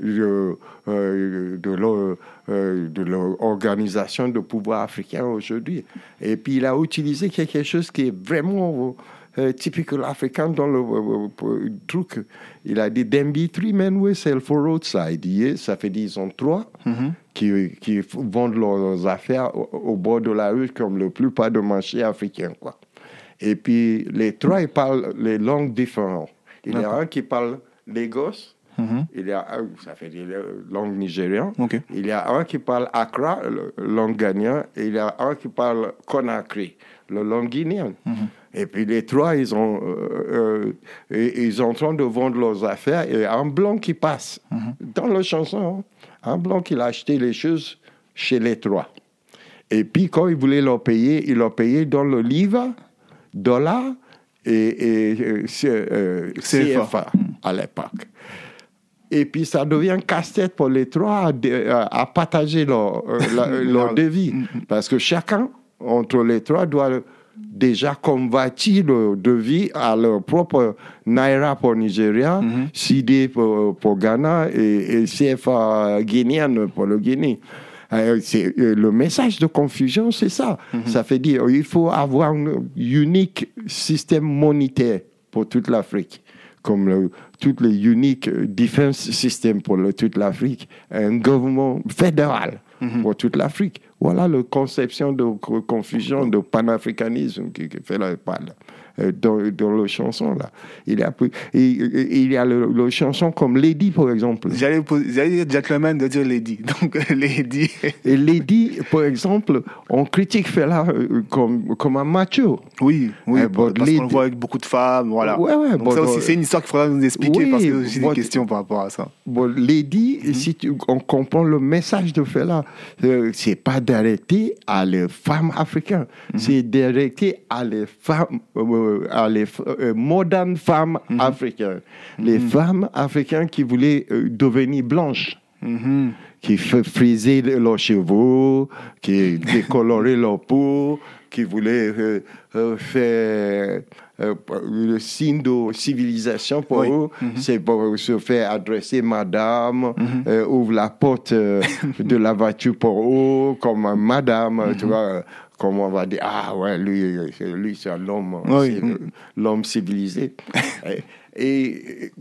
De, euh, de euh, de l'organisation de pouvoir africain aujourd'hui. Et puis il a utilisé quelque chose qui est vraiment euh, typique africain dans le truc. Il a dit Dembi three men sell for roadside. Ça fait dire ils sont trois qui, qui vendent leurs affaires au, au bord de la rue comme la plupart des marchés africains. Quoi. Et puis les trois, ils parlent les langues différentes. Il y a un qui parle Lagos, Mhm. il y a un, ça fait des langues nigériennes. Ok. Il y a un qui parle Accra, le- langue ghanéenne, et il y a un qui parle Conakry, le langue guinéenne. Et puis les trois, ils, ont, euh, euh, ils sont en train de vendre leurs affaires, et un blanc qui passe dans la chanson, hein, un blanc qui a acheté les choses chez les trois. Et puis quand il voulait leur payer, il leur payait dans le livre, dollar et, et, euh, euh, CFA. CFA à l'époque. Et puis ça devient casse-tête pour les trois à, dé- à- partager leur, euh, la- [LAUGHS] leur devis. Parce que chacun, entre les trois, doit déjà convertir le devis à leur propre Naira pour Nigeria, CD pour, pour Ghana et, et CFA guinéenne pour le Guinée. Euh, euh, le message de confusion, c'est ça. Ça fait dire il faut avoir un unique système monétaire pour toute l'Afrique comme le, tout le unique defense system pour le- toute l'Afrique, un gouvernement fédéral pour toute l'Afrique. Voilà la conception de co- confusion, de panafricanisme qui, qui fait la parle euh, dans, dans la chanson là. Il y a, il, il y a le, le chanson comme Lady par exemple. J'allais dire gentleman de dire lady. [LAUGHS] Donc, lady. Et Lady par exemple, on critique Fela euh, comme, comme un macho. Oui, oui. Eh, parce qu'on le voit avec beaucoup de femmes. Voilà. Ouais, ouais, Donc, ça aussi, bon, c'est une histoire qu'il faudra nous expliquer oui, parce que j'ai bon, des questions par rapport à ça. Bon, Lady, si tu, on comprend le message de Fela, euh, c'est pas d'arrêter à les femmes africaines, c'est d'arrêter à les femmes, euh, à les euh, modernes femmes africaines, les femmes africaines qui voulaient euh, devenir blanches. Mhm. Qui frisaient leurs cheveux, qui [LAUGHS] décoloraient leur peau, qui voulaient euh, euh, faire euh, le signe de civilisation pour Oui. eux, c'est pour se faire adresser madame, euh, ouvre la porte euh, [LAUGHS] de la voiture pour eux, comme madame, tu vois, euh, comme on va dire, ah ouais, lui, c'est- lui c'est l'homme, Oui. c'est le- l'homme civilisé. [LAUGHS] et, et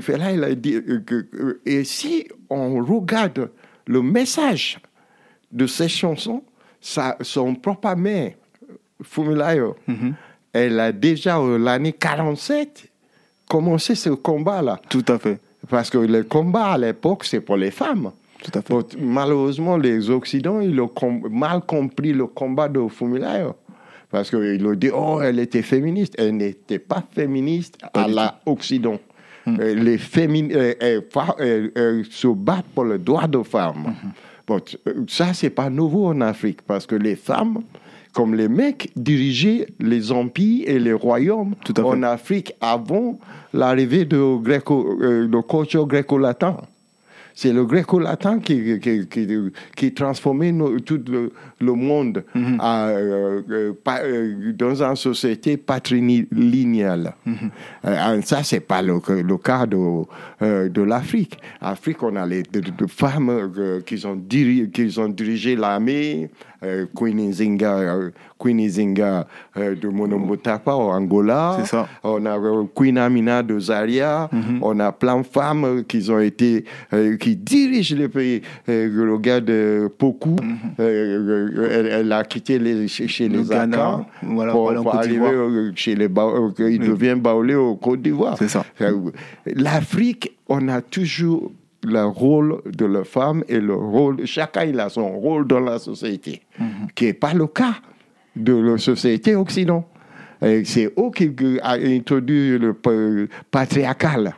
Fela, il a dit que, et si on regarde le message de ces chansons, ça, son propre mère, Fumilayo, elle a déjà, euh, l'année 47, commencé ce combat-là. Tout à fait. Parce que le combat à l'époque, c'est pour les femmes. Tout à fait. Bon, malheureusement, les Occidents, ils ont com- mal compris le combat de Fumilayo. Parce qu'ils ont dit, oh, elle était féministe. Elle n'était pas féministe à l'Occident. Les féministes se battent pour le droit de femmes. Bon, t- euh, ça, c'est pas nouveau en Afrique, parce que les femmes, comme les mecs, dirigeaient les empires et les royaumes Tout en Afrique avant l'arrivée de gréco, euh, de culture gréco-latin. C'est le gréco-latin qui, qui, qui, qui transformait tout le, le monde Mhm. à, euh, euh, pa- euh, dans une société patrilinéale. Mhm. Ça, c'est pas le, le cas de, euh, de l'Afrique. Afrique, on a les de, de femmes qui ont dirigé l'armée, euh, Queen Nzinga, euh, Queen euh, de Monomotapa au Angola. C'est ça. On a Queen Amina de Zaria. On a plein de femmes qui ont été, qui dirigent le pays. Euh, regarde Poku, euh, euh, elle, elle a quitté les, chez, chez Le les Ghana, voilà, pour, arriver chez les Ba- il devient baoulé au Côte d'Ivoire. C'est ça. L'Afrique, on a toujours le rôle de la femme et le rôle, chacun il a son rôle dans la société, qui n'est pas le cas de la société occidentale. C'est eux qui qui a introduit le pa- patriarcal.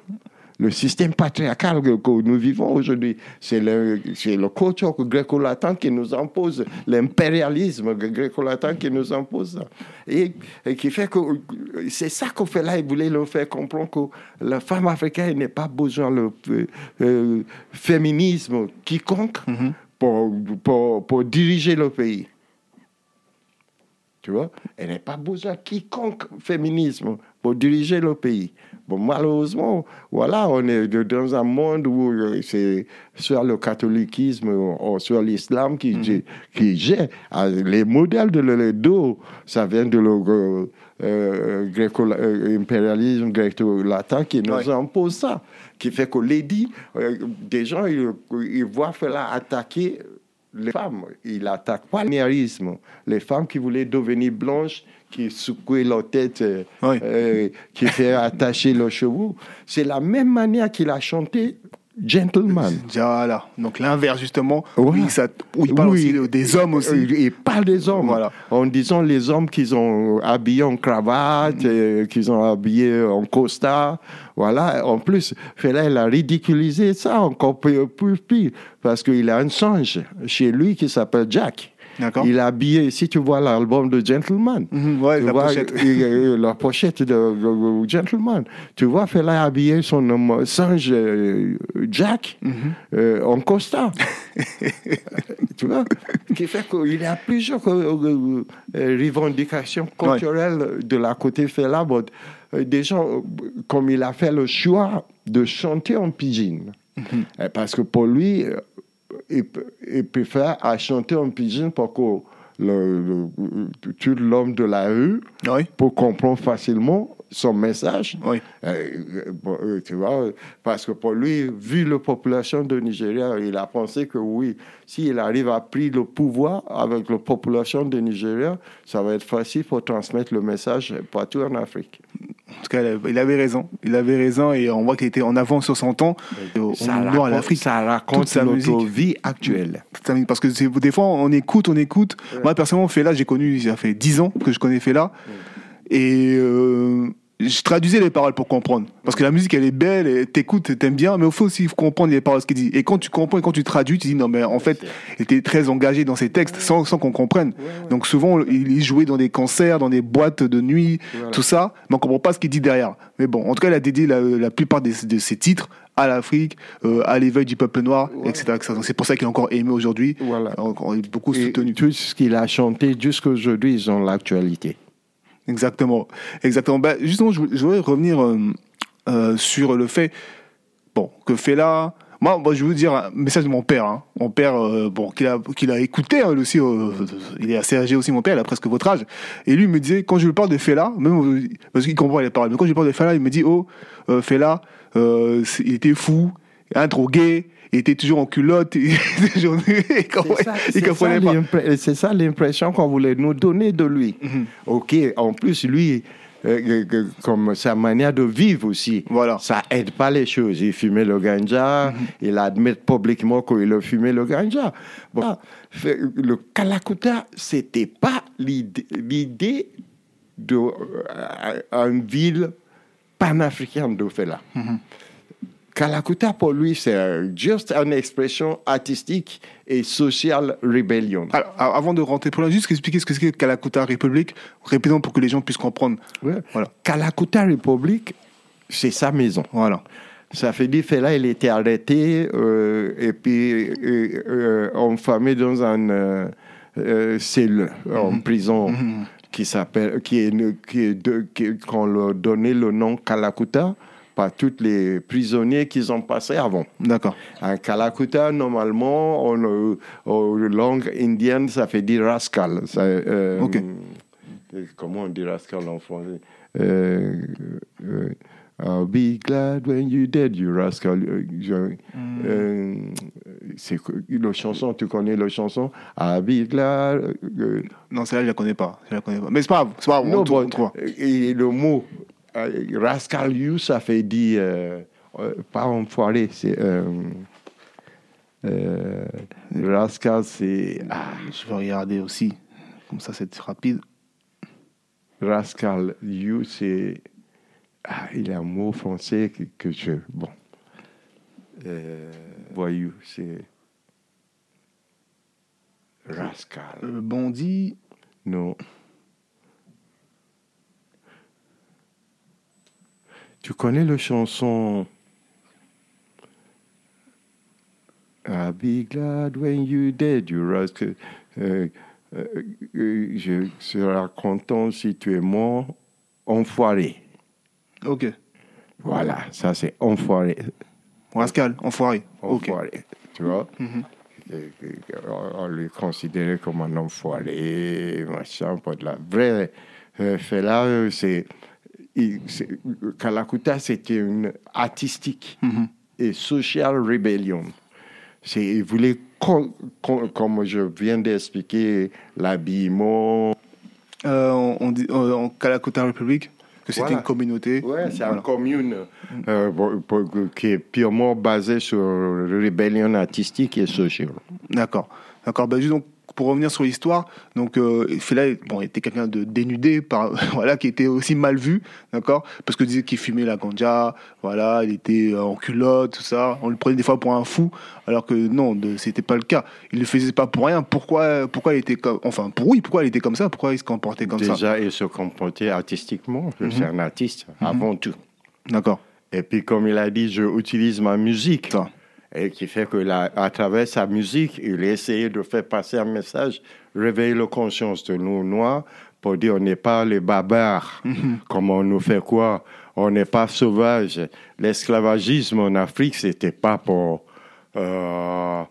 Le système patriarcal que, nous vivons aujourd'hui, c'est le, le culture gréco-latin qui nous impose, l'impérialisme gréco-latin qui nous impose. Et, et qui fait que c'est ça qu'on fait là, il voulait leur faire comprendre que la femme africaine n'est pas besoin de euh, euh, féminisme quiconque pour, pour, pour diriger le pays. Tu vois? Elle n'a pas besoin de quiconque féminisme pour diriger le pays. Bon, malheureusement, voilà, on est dans un monde où euh, c'est soit le catholicisme ou soit l'islam qui, mm qui gère. Ah, les modèles de l'Edo, ça vient de le euh, euh, gréco-latin qui nous impose ça. Qui fait que l'édit, des gens, ils, ils voient faire attaquer les femmes. Il attaque pas le Les femmes qui voulaient devenir blanches, qui secouaient leur tête, euh, euh, qui fait [LAUGHS] attacher leurs chevaux. C'est la même manière qu'il a chanté Gentleman. Voilà. Donc l'inverse, justement, oui, ça, il parle aussi des hommes aussi. Il parle des hommes. Voilà. En disant les hommes qu'ils ont habillés en cravate, mm. qu'ils ont habillés en costard. Voilà. En plus, Fela, il a ridiculisé ça encore plus, plus pire. Parce qu'il a un singe chez lui qui s'appelle Jack. Il a habillé, si tu vois l'album de Gentleman, mhm, ouais, la, pochette. la pochette de, Gentleman, tu vois, Fela a habillé son singe euh, Jack mhm. euh, en costard. [LAUGHS] tu vois Qui fait qu'il y a plusieurs euh, revendications culturelles de la côté Fela. des gens, comme il a fait le choix de chanter en pidgin. Mhm. Parce que pour lui, il, préfère à chanter en pidgin pour que le, tout l'homme de la rue pour comprendre facilement son message. Oui. Euh, euh, tu vois, parce que pour lui, vu la population de Nigeria, il a pensé que oui, s'il arrive à prendre le pouvoir avec la population de Nigeria, ça va être facile pour transmettre le message partout en Afrique. En tout cas, il avait raison. Il avait raison et on voit qu'il était en avance sur son temps. Ça raconte, l'Afrique. Ça raconte sa notre vie actuelle. Parce que des fois, on écoute, on écoute. Moi, personnellement, Fela, j'ai connu, ça fait 10 ans que je connais Fela. Et euh, je traduisais les paroles pour comprendre. Parce que la musique, elle est belle, t'écoutes, t'aimes bien, mais il faut aussi comprendre les paroles, ce qu'il dit. Et quand tu comprends et quand tu traduis, tu dis, non, mais en fait, il était très engagé dans ses textes sans, sans qu'on comprenne. Donc souvent, il jouait dans des concerts, dans des boîtes de nuit, tout ça, mais on comprend pas ce qu'il dit derrière. Mais bon, en tout cas, il a dédié la, plupart de ses titres à l'Afrique, euh, à l'éveil du peuple noir, etc. C'est pour ça qu'il est encore aimé aujourd'hui. Voilà. Encore, beaucoup soutenu. Tout ce qu'il a chanté jusqu'à aujourd'hui, ils ont l'actualité. Exactement, exactement. Bah, justement, je, voudrais revenir euh, euh, sur le fait, bon, que Fela, moi, moi, je vais vous dire un message de mon père. Hein. Mon père, euh, bon, qu'il a, qu'il a écouté hein, aussi, il est assez âgé aussi, mon père, il a presque votre âge. Et lui, il me disait, quand je lui parle de Fela, même parce qu'il comprend les paroles, mais quand je lui parle de Fela, il me dit, oh, Fela, il était fou, un il était toujours en culotte. [LAUGHS] [LAUGHS] C'est ça l'impression qu'on voulait nous donner de lui. Mhm. Ok, en plus, lui, euh, euh, comme sa manière de vivre aussi. Voilà. Ça aide pas les choses. Il fumait le ganja, mhm. il admet publiquement qu'il a fumé le ganja. Bon, le Kalakuta, c'était pas l'idée d'une euh, ville panafricaine de. Mm Kalakuta, pour lui, c'est juste une expression artistique et sociale rébellion. Alors, avant de rentrer pour là, juste expliquer ce que c'est Kalakuta République, répétons pour que les gens puissent comprendre. Voilà. Kalakuta République, c'est sa maison. Voilà. Ça fait dire là, il était arrêté euh, et puis euh, euh enfermé dans une euh, cellule en mhm. prison mhm. qui s'appelle, qui est, qui qui, qu'on leur donnait le nom Kalakuta par tous les prisonniers qu'ils ont passés avant. D'accord. Un Kalakuta, normalement, en, en, langue indienne, ça fait dire rascal. Ça, euh, ok. Comment on dit rascal en français? Euh, euh, I'll be glad when you're dead, you rascal. Euh, mm. euh, c'est la chanson, tu connais la chanson? I'll be glad. Euh, non, celle-là, je la connais pas. Je la connais pas. Mais c'est pas grave. C'est pas grave. Bon, et le mot euh, Rascal You, ça fait dire, euh, euh, pas enfoiré, c'est. Rascal, c'est. Ah, je vais regarder aussi. Comme ça, c'est rapide. Rascal You, c'est. Ah, il y a un mot français que, que je. Bon. voyou, c'est. Rascal. Bondi. Non. Tu connais la chanson I'll be glad when you're dead, you rascal. Uh, euh, euh, je serai content si tu es mort enfoiré. Ok. Voilà, ça c'est enfoiré. Rascal, enfoiré. Enfoiré, tu vois? Mhm. Et- on, le considérait comme un enfoiré, machin, pas de la vraie euh, Fela, euh, c'est... il- Kalakuta, c'était une artistique Mhm. et social rebellion. C'est, il voulait, con- con- comme je viens d'expliquer, l'habillement. Euh, on, dit euh, en Calacota République que c'était Voilà. une communauté. Ouais, c'est Voilà. une commune euh, pour- qui est purement basée sur rébellion artistique et sociale. D'accord. D'accord. Ben, juste donc, pour revenir sur l'histoire, donc euh, Fela bon, était quelqu'un de dénudé, par, [LAUGHS] voilà, qui était aussi mal vu, d'accord, parce que disait qu'il fumait la ganja, voilà, il était euh, en culotte, tout ça. On le prenait des fois pour un fou, alors que non, c'était pas le cas. Il le faisait pas pour rien. Pourquoi, pourquoi il était comme, enfin, pour oui, pourquoi il était comme ça? Pourquoi il se comportait comme ça? Mhm. Déjà, il se comportait artistiquement. C'est un artiste, avant tout. D'accord. Et puis, comme il a dit, je utilise ma musique. Ça. Et qui fait que la- à travers sa musique, il a essayé de faire passer un message, réveiller la conscience de nous noirs pour dire on n'est pas les barbares, [LAUGHS] comme on nous fait quoi, on n'est pas sauvages. L'esclavagisme en Afrique, c'était pas pour euh,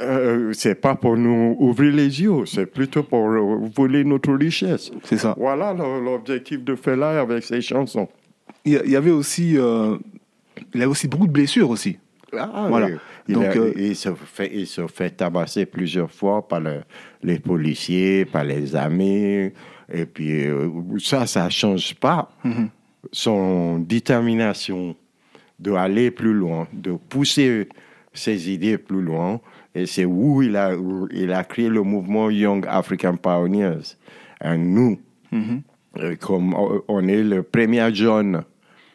euh, c'est pas pour nous ouvrir les yeux, c'est plutôt pour euh, voler notre richesse. C'est ça. Voilà l'objectif de Fela avec ses chansons. Il y, y avait aussi, euh, il avait aussi beaucoup de blessures aussi. Ah, Voilà. Il, Donc, a- euh, il se fait, il se fait tabasser plusieurs fois par le- les policiers, par les amis. Et puis, euh, ça, ça ne change pas Mhm. son détermination d'aller plus loin, de pousser ses idées plus loin. Et c'est où il a, où il a créé le mouvement Young African Pioneers. Et nous, Mhm. euh, comme on est le premier jeune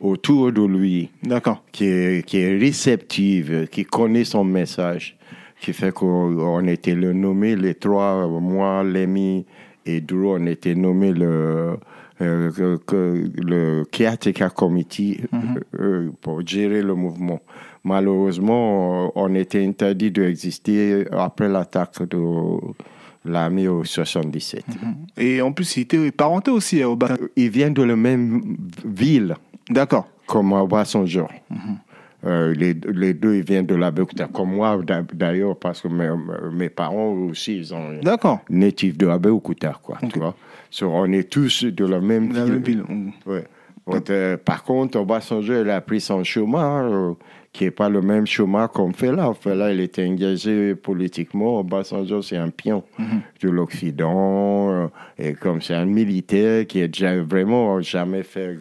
autour de lui, D'accord. qui est, qui est réceptive, qui connaît son message, qui fait qu'on on était le nommé, les trois, moi, Lémi et Drew, on était nommé le, euh, le committee euh, pour gérer le mouvement. Malheureusement, on était interdit d'exister après l'attaque de l'armée au 77. Et en plus, il était parenté aussi euh, au bas. Ils viennent de la même ville D'accord. comme Obasanjo. Euh, les, les deux, ils viennent de la Bekuta, comme moi d'a- d'ailleurs, parce que mes, mes parents aussi, ils sont natifs de Abeokuta, quoi, tu vois. So, on est tous de la même La ville. même ville. Mm. Ouais. Donc, euh, par contre, Obasanjo, il a pris son chemin, euh, qui n'est pas le même chemin qu'on fait là. Fait là, il était engagé politiquement. Obasanjo, c'est un pion de l'Occident. euh, et comme c'est un militaire qui a déjà vraiment jamais fait,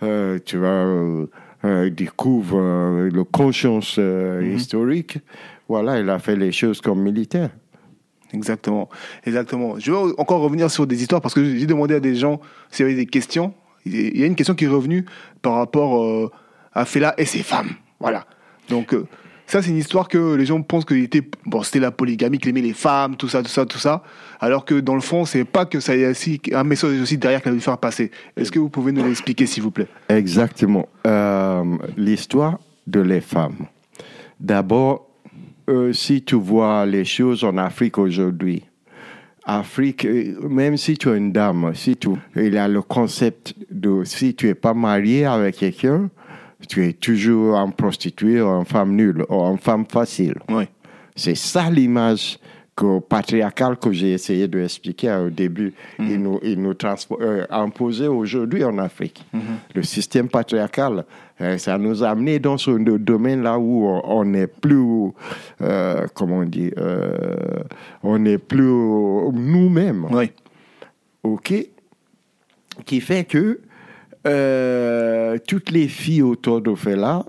tu vois, euh, euh, découvre euh, le conscience euh, historique. Voilà, il a fait les choses comme militaire. Exactement. Exactement. Je veux encore revenir sur des histoires parce que j'ai demandé à des gens s'il y avait des questions. Il y a une question qui est revenue par rapport euh, à Fela et ses femmes. Voilà. Donc, euh, ça, c'est une histoire que les gens pensent que était, bon, c'était la polygamie, qu'il aimait les femmes, tout ça, tout ça, tout ça. Alors que dans le fond, c'est pas que ça y a aussi un message aussi derrière qu'elle a dû faire passer. Est-ce que vous pouvez nous l'expliquer, s'il vous plaît? Exactement. Euh, L'histoire de les femmes. D'abord, euh, si tu vois les choses en Afrique aujourd'hui, Afrique, euh, même si tu es une dame, si tu, il y a le concept de si tu es pas marié avec quelqu'un, tu es toujours en prostituée, ou en femme nulle, ou en femme facile. Oui. C'est ça l'image que, patriarcale que j'ai essayé d'expliquer au début. Il nous, il nous euh, imposait aujourd'hui en Afrique. Le système patriarcal, euh, ça nous a amené dans ce do- domaine-là où on- on n'est plus, euh, comment on dit, euh, on n'est plus nous-mêmes. Oui. OK? Qui fait que euh, toutes les filles autour de Fela,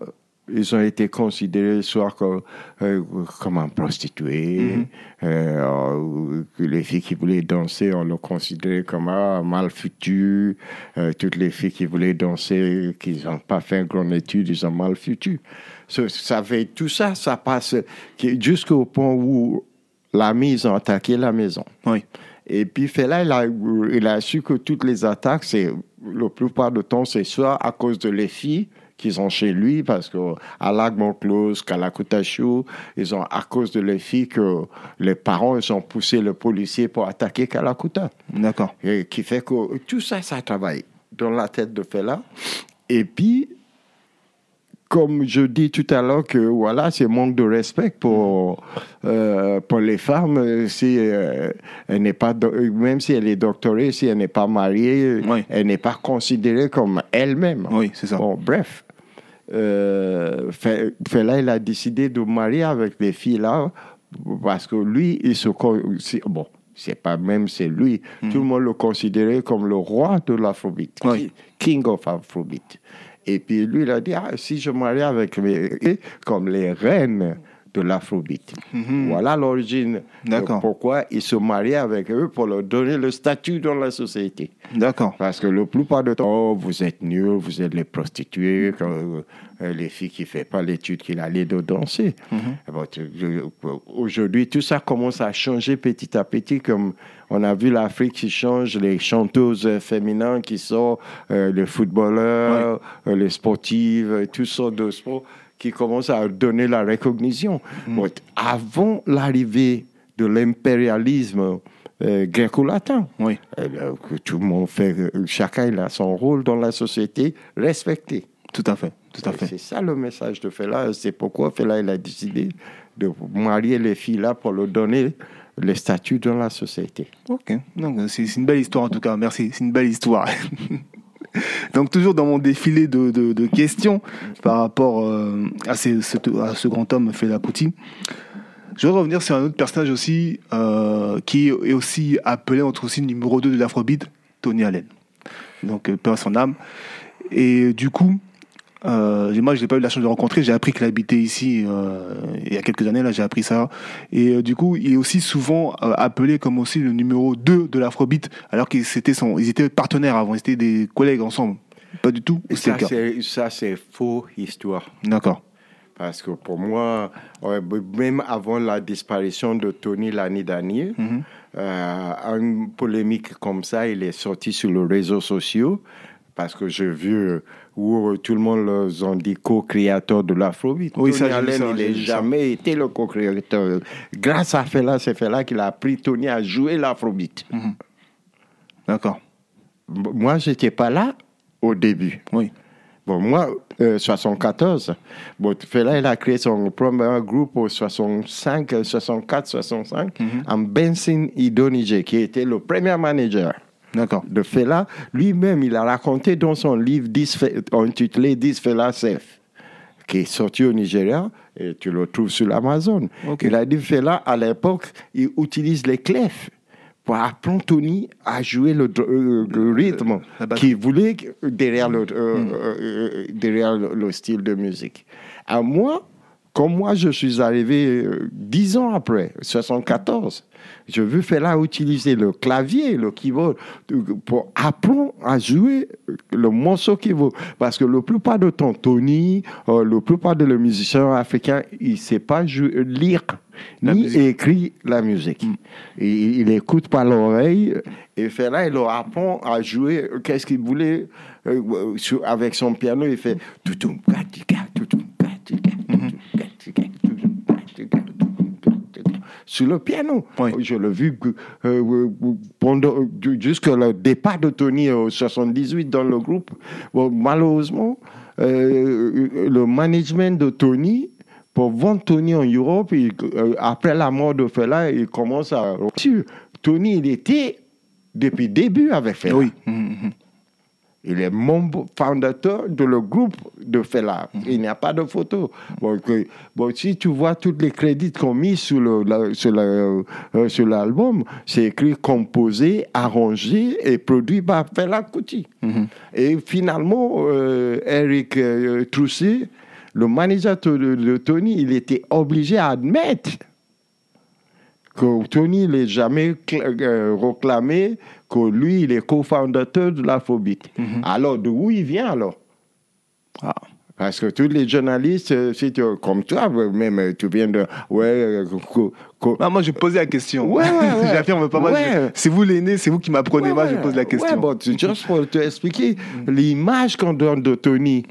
ils ont été considérées soit comme, euh, comme un prostituée, euh, ou que les filles qui voulaient danser, on les considérait comme un mal foutu. Euh, toutes les filles qui voulaient danser, qui n'ont pas fait une grande étude, ils ont mal foutu. So, ça fait, tout ça, ça passe jusqu'au point où la mise ont attaqué la maison. Oui. Et puis il a, il a su que toutes les attaques, c'est la plupart du temps, c'est soit à cause de les filles qu'ils ont chez lui, parce qu'à Lac Montclose, Kalakutachou, ils ont, à cause de les filles, que les parents, ils ont poussé le policier pour attaquer Kalakuta. D'accord. Et qui fait que tout ça, ça travaille dans la tête de Fela. Et puis, comme je dis tout à l'heure que voilà, c'est manque de respect pour euh, pour les femmes si euh, elle n'est pas même si elle est doctorée, si elle n'est pas mariée, Oui. elle n'est pas considérée comme elle-même. Oui, c'est ça. Bon, bref, euh, Fe- Fela il a décidé de marier avec les filles là parce que lui il se bon. C'est pas même c'est lui. Tout le monde le considérait comme le roi de l'afrobeat, Hmm. Oui. king of afrobeat. Et puis lui, il a dit, ah, si je marie avec les, comme les reines de l'afrobeat. Voilà l'origine. de Mhm. Pourquoi il se mariait avec eux pour leur donner le statut dans la société. D'accord. Parce que la plupart du temps, oh, vous êtes nuls, vous êtes les prostituées, comme, euh, les filles qui ne font pas l'étude qu'il allait de danser. Bon, tu- je- Aujourd'hui, tout ça commence à changer petit à petit, comme on a vu l'Afrique qui change, les chanteuses euh, féminines qui sortent, euh, les footballeurs, euh, les sportives, euh, toutes sortes de sports qui commencent à donner la recognition. Bon, avant l'arrivée de l'impérialisme euh, gréco-latin, Oui. que tout le monde fait, euh, chacun il a son rôle dans la société, respecté. Tout à fait. Tout à fait. C'est ça le message de Fela. C'est pourquoi Fela il a décidé de marier les filles là pour leur donner les statuts dans la société. Ok, donc c'est une belle histoire en tout cas, merci, c'est une belle histoire. [LAUGHS] [LAUGHS] donc toujours dans mon défilé de, questions par rapport euh, à, ce, grand homme Fela je vais revenir sur un autre personnage aussi euh, qui est aussi appelé entre aussi numéro 2 de l'Afrobeat, Tony Allen. Donc peur son âme. Et du coup, euh, moi, je n'ai pas eu la chance de le rencontrer. J'ai appris qu'il habitait ici euh, il y a quelques années. Là, j'ai appris ça. Et euh, du coup, il est aussi souvent appelé comme aussi le numéro 2 de l'Afrobeat, alors qu'ils étaient, son, ils étaient partenaires avant. Ils étaient des collègues ensemble. Pas du tout. Ça, c'est- ça, c'est faux histoire. D'accord. Parce que pour moi, même avant la disparition de Tony l'année dernière, Mhm. euh, une polémique comme ça, il est sorti sur les réseaux sociaux. Parce que j'ai vu où tout le monde les ont dit co-créateur de l'Afrobeat. Oui, Tony ça, Allen, ça, il n'a jamais été le co-créateur. Grâce à Fela, c'est Fela qu'il a appris Tony à jouer l'Afrobeat. D'accord. Moi, je n'étais pas là au début. Oui. Bon, moi, euh, 74, bon, Fela, il a créé son premier groupe au 65, euh, 64, 65, en Benson Idonije, qui était le premier manager. De Fela. Lui-même, il a raconté dans son livre 10 Fe- intitulé 10 Fela Self, qui est sorti au Nigeria, et tu le trouves sur l'Amazon. Il a dit Fela, à l'époque, il utilise les clefs pour apprendre Tony à jouer le, euh, le rythme qu'il voulait derrière le, euh, euh, euh, derrière le, le style de musique. À moi, comme moi, je suis arrivé dix ans après, 74. Je veux Fela utiliser le clavier, le keyboard, euh, pour apprendre à jouer le morceau qu'il veut. Parce que la plupart de ton Tony, euh, la plupart de les musiciens africains, ils ne savent pas jouer- lire La ni musique. écrit la musique. Et il écoute par l'oreille et Fela, il leur apprend à jouer. Qu'est-ce qu'il voulait euh, euh, avec son piano Il fait toutoum, katika, sur le piano. Oui. Je l'ai vu euh, euh, pendant jusqu'au le départ de Tony au 78 dans le groupe. Bon, malheureusement, euh, le management de Tony pour vendre Tony en Europe, il- euh, après la mort de Fela, il commence à... Tony, il était depuis le début avec Fela. Oui. Mhm, mhm. Il est membre fondateur de le groupe de Fela. Il n'y a pas de photo. Bon, que- bon, si tu vois tous les crédits qu'on mis sur le- la- sur la- euh, l'album, c'est écrit composé, arrangé et produit par Fela Kuti. Et finalement, euh, Eric euh, Trousset, le manager de, de Tony, il était obligé à admettre que Tony n'est jamais euh, réclamé que lui, il est cofondateur de l'Afrobeat. Alors, d'où il vient alors? Ah. Parce que tous les journalistes, euh, si tu- comme toi, même euh, tu viens de... Ouais, euh, co- co- Ah, moi, je posais la question. Ouais, ouais, [LAUGHS] ouais. J'affirme pas. C'est vous l'aîné, c'est vous qui m'apprenez. Moi, je pose la question. Ouais, bon, juste [LAUGHS] pour te expliquer l'image qu'on donne de Tony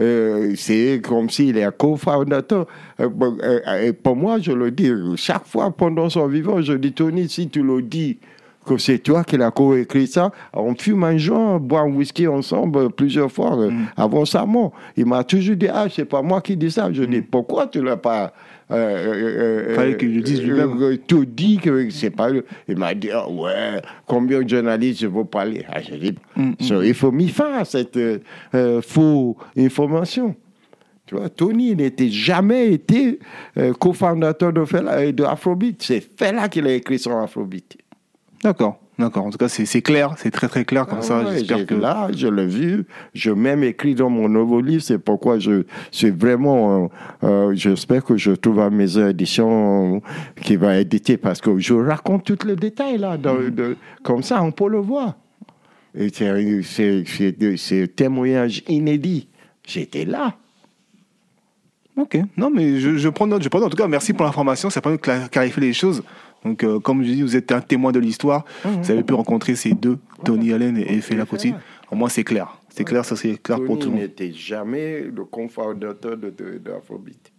Euh, c'est comme s'il est cofondateur. Euh, euh, euh, pour moi, je le dis, chaque fois pendant son vivant, je dis, Tony, si tu le dis que c'est toi qui l'as coécrit ça, on fume un joint, on boit un whisky ensemble plusieurs fois euh, avant sa mort. Il m'a toujours dit, ah, c'est pas moi qui dis ça. Je dis, pourquoi tu l'as pas... Euh, euh, Fallait qu'il le dise lui-même. euh, tout dit que c'est pas lui. Il m'a dit, ah ouais, combien de journalistes veux parler ah, Je dis, so, il faut mettre fin à cette euh, euh, fausse information. Tu vois, Tony n'était jamais été euh, cofondateur de, Fela- euh, de Afrobeat. C'est Fela qui l'a écrit sur Afrobeat. D'accord, d'accord. En tout cas, c'est clair, c'est très très clair comme Ah ça. ouais, J'espère que. Là, je l'ai vu. Je même écrit dans mon nouveau livre. C'est pourquoi je c'est vraiment. euh, euh, J'espère que je trouve à maison édition euh, qui va éditer parce que je raconte tous les détails là. dans- Mm-hmm. de- comme ça, on peut le voir. C'est- un témoignage inédit. J'étais là. Ok, non, mais je, je prends note. Je prends note. En tout cas, merci pour l'information. Ça permet de cla- clarifier les choses. Donc, euh, comme je dis, vous êtes un témoin de l'histoire. Vous avez pu rencontrer ces deux, Tony Allen et, et Fela Kuti. Au moins, c'est clair. C'est clair, ça c'est clair pour tout le monde. n'était jamais le cofondateur de, de, de Afrobeat.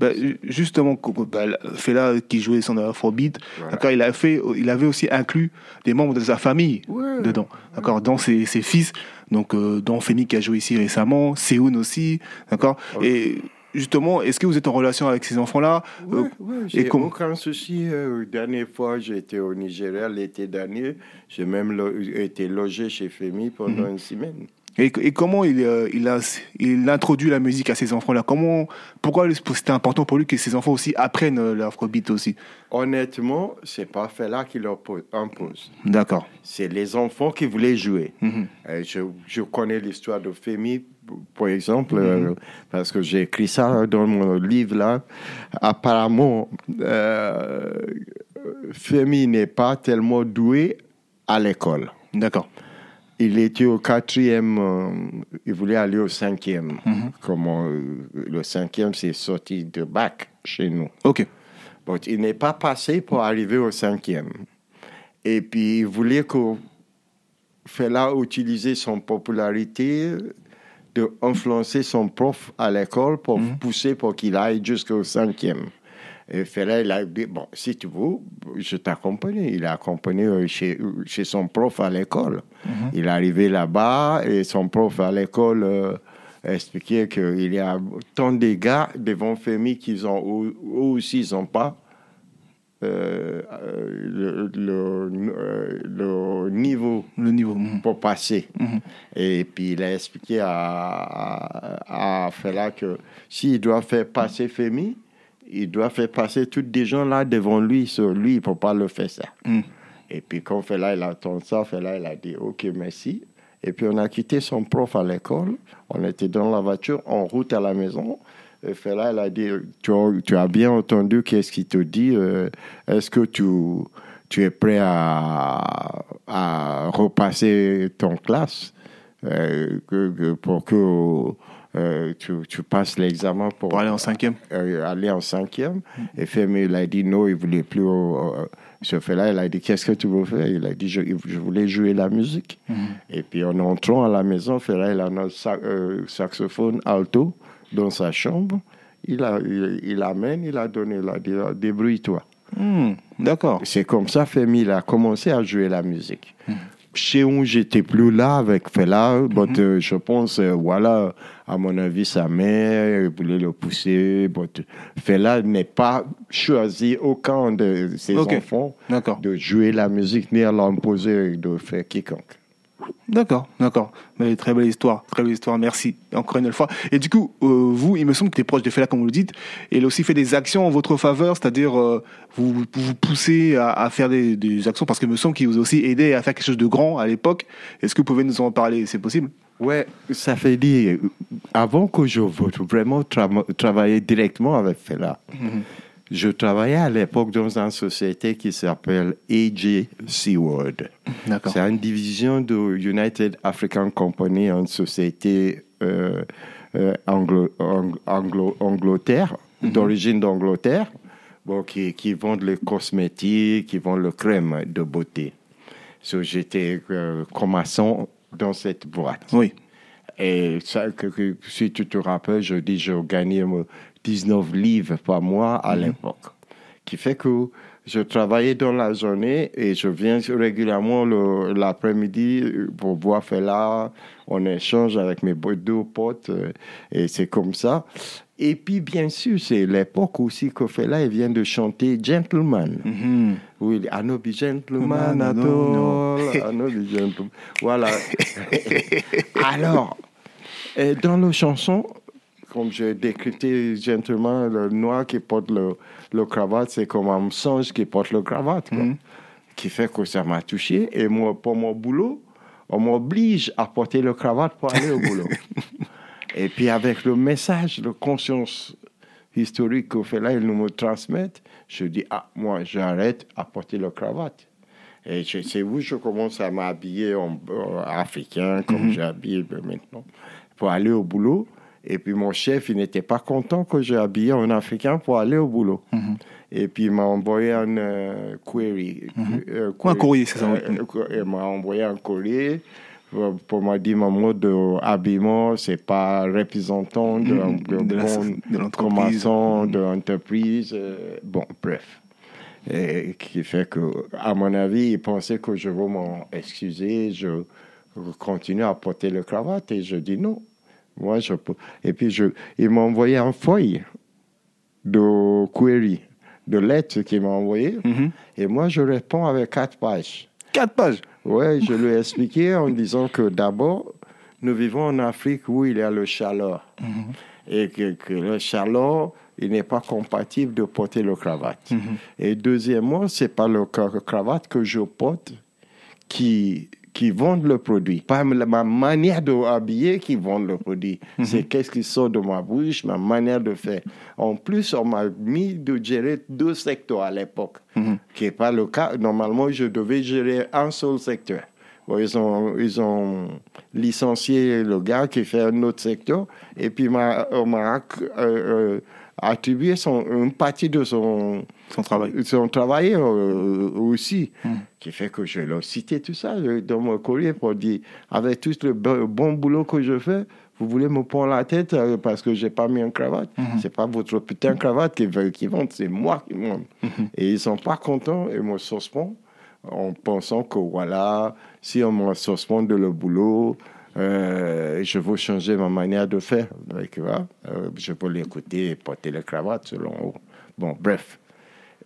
Bah, ju- justement, bah, Fela qui jouait son Afrobeat, Voilà. d'accord, il, a fait, il avait aussi inclus des membres de sa famille Ouais. dedans, d'accord, dans ses, ses fils, donc euh, dont Femi qui a joué ici récemment, Seoun aussi, d'accord. Et justement, est-ce que vous êtes en relation avec ces enfants-là Ouais, Euh, et j'ai aucun souci. Euh, dernière fois, j'étais au Nigeria l'été dernier. J'ai même lo- été logé chez Femi pendant une semaine. Et, et comment il, euh, il, a, il introduit la musique à ses enfants-là? Comment, Pourquoi c'était important pour lui que ses enfants aussi apprennent euh, l'afrobeat aussi? Honnêtement, c'est pas Fela qui leur po- impose. D'accord. C'est les enfants qui voulaient jouer. Mhm. Euh, je, je connais l'histoire de Femi, par exemple, euh, parce que j'ai écrit ça dans mon livre là. Apparemment, Femi n'est pas tellement doué à l'école. D'accord. Il était au quatrième, euh, il voulait aller au cinquième. Mhm. Comment euh, le cinquième, c'est sorti de bac chez nous. Ok. Bon, il n'est pas passé pour arriver au cinquième. Et puis, il voulait que Fela utilise son popularité de influencer son prof à l'école pour pousser pour qu'il aille jusqu'au cinquième. Et Fela, il a dit, bon, si tu veux, je t'accompagne. Il a accompagné euh, chez, chez son prof à l'école. Il est arrivé là-bas et son prof à l'école euh, expliquait qu'il y a tant de gars devant Femi qu'ils ont, eux aussi, ils n'ont pas euh, le, le- euh, le niveau Le niveau. mhm. pour passer. Mhm. Et puis il a expliqué à, à, à Fela que s'il doit faire passer Femi, il doit faire passer tous des gens là devant lui. Sur lui, il ne peut pas le faire ça. Mm. Et puis quand Fela il a entendu ça, Fela il a dit OK, merci. Et puis on a quitté son prof à l'école. On était dans la voiture, en route à la maison. Et Fela il a dit Tu as, tu as bien entendu qu'est-ce qu'il te dit euh, Est-ce que tu, tu es prêt à, à repasser ton classe euh, que- que- pour que euh, tu, tu passes l'examen pour, Pour aller en cinquième. euh, aller en cinquième. Et Femi, il a dit non, il voulait plus. euh, ce fait-là, il a dit Qu'est-ce que tu veux faire? Il a dit Je, je voulais jouer la musique. Et puis en entrant à la maison, Fela, il a notre sa- euh, saxophone alto dans sa chambre. Il, a, il, il amène, il a donné, il a dit Débrouille-toi. Hmm, D'accord. C'est comme ça, Femi, il a commencé à jouer la musique. Chez où j'étais plus là avec Fela, but, euh, je pense, euh, voilà, à mon avis, sa mère elle voulait le pousser. But, Fela n'est pas choisi aucun de ses enfants de jouer la musique ni à l'imposer de faire quiconque. D'accord, d'accord. Mais très belle histoire, très belle histoire, merci. Encore une fois. Et du coup, euh, vous, il me semble que tu es proche de Fela, comme vous le dites, et il a aussi fait des actions en votre faveur, c'est-à-dire euh, vous vous poussez à, à faire des, des actions, parce qu'il me semble qu'il vous a aussi aidé à faire quelque chose de grand à l'époque. Est-ce que vous pouvez nous en parler? C'est possible? Ouais, ça fait dire, avant que je vote vraiment tra- travailler directement avec Fela, je travaillais à l'époque dans une société qui s'appelle AJ. D'accord. C'est une division de United African Company, une société euh, euh, anglo, ang- anglo- Angleterre, d'origine d'Angleterre, bon, qui, qui vendent les cosmétiques, qui vendent le crème de beauté. So, J'étais euh, commerçant dans cette boîte. Oui. Et ça, que, que- si tu te rappelles, je dis, je gagnais me- 19 livres par mois à l'époque. Qui fait que je travaillais dans la journée et je viens régulièrement l'après-midi pour boire Fela. On échange avec mes deux potes euh, et c'est comme ça. Et puis, bien sûr, c'est l'époque aussi que Fela il vient de chanter Gentleman. Mhm. Oui, I know be gentleman at No, no. all. I know be gentleman. Voilà. [LAUGHS] Alors, euh, dans la chanson, comme j'ai décrypté gentleman, le noir qui porte le, le cravate, c'est comme un singe qui porte le cravate. quoi. Qui fait que ça m'a touché. Et moi, pour mon boulot, on m'oblige à porter le cravate pour aller au boulot. [LAUGHS] Et puis avec le message de conscience historique qu'on fait là, ils nous me transmettent, je dis, ah, moi, j'arrête à porter le cravate. Et c'est où je commence à m'habiller en africain, comme j'ai habillé maintenant, pour aller au boulot. Et puis mon chef, il n'était pas content que j'ai habillé en africain pour aller au boulot. Et puis il m'a envoyé un euh, query. euh, Un courrier, c'est ça, euh, euh, il m'a envoyé un courrier pour, pour me dire mon mode d'habillement, c'est pas représentant de, Mhm. de, l'entreprise. commerçant, de l'entreprise. euh, bon, bref. Et qui fait que, à mon avis, il pensait que je vais m'en excuser, je continue à porter le cravate et je dis non. Moi, je. Et puis, je, il m'a envoyé un feuille de query, de lettres qu'il m'a envoyé. Mhm. Et moi, je réponds avec quatre pages. Quatre pages. Oui, je lui ai expliqué en disant que d'abord, nous vivons en Afrique où il y a le chaleur. Et que, que le chaleur, il n'est pas compatible de porter le cravate. Et deuxièmement, c'est pas le cra- cravate que je porte qui, qui vendent le produit. Pas ma ma manière de habiller qui vend le produit. C'est qu'est-ce qui sort de ma bouche, ma manière de faire. En plus, on m'a mis de gérer deux secteurs à l'époque, qui n'est pas le cas. Normalement, je devais gérer un seul secteur. Bon, ils, ont, ils ont licencié le gars qui fait un autre secteur et puis on m'a euh, euh, attribué son, une partie de son, Son travail. son travail euh, aussi, qui fait que je l'ai cité tout ça je- dans mon courrier pour dire, avec tout le bo- bon boulot que je fais, vous voulez me prendre la tête euh, parce que j'ai pas mis une cravate. C'est pas votre putain de cravate qui, qui vend, c'est moi qui monte. Et ils sont pas contents et me suspendent en pensant que voilà, si on me suspend de le boulot, euh, je veux changer ma manière de faire. Donc, euh, je peux l'écouter et porter la cravate selon eux. Bon, bref.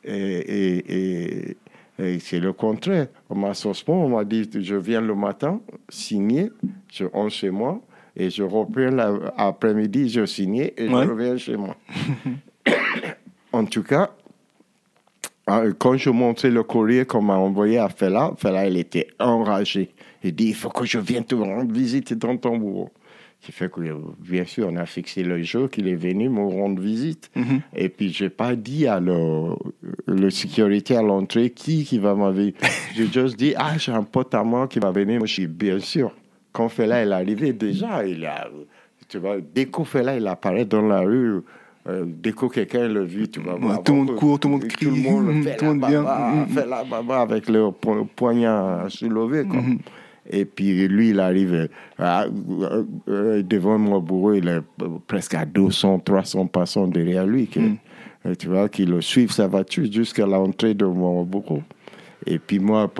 Et, et- et- et c'est le contraire. On m'a on m'a dit je viens le matin, signer, je rentre chez moi, et je reprends l'après-midi, je signe et Ouais. je reviens chez moi. [COUGHS] en tout cas, ah, quand je montrais le courrier qu'on m'a envoyé à Fela, Fela, il était enragé. Il dit, il faut que je vienne te rendre visite dans ton bureau. Qui fait que, bien sûr, on a fixé le jour qu'il est venu me rendre visite. Et puis, je n'ai pas dit à le, le sécurité à l'entrée qui, qui va m'avoir. [LAUGHS] J'ai juste dit, ah, j'ai un pote à moi qui va venir. Moi, je dis, bien sûr. Quand Fela est arrivé, déjà, il a, tu vois, dès que Fela il apparaît dans la rue, euh, dès que quelqu'un le vit, tu vas voir. tout le monde court, tout le monde Tout crie, le monde fait tout le monde Mhm. fait la baba avec le po- poignard soulevé. Quoi. Mhm. Et puis lui, il arrive euh, à- euh, euh, devant mon bureau, il est presque à 200, 300 passants derrière lui. que- euh, Tu vois, qui le suivent sa voiture jusqu'à l'entrée de mon bureau. Et puis moi,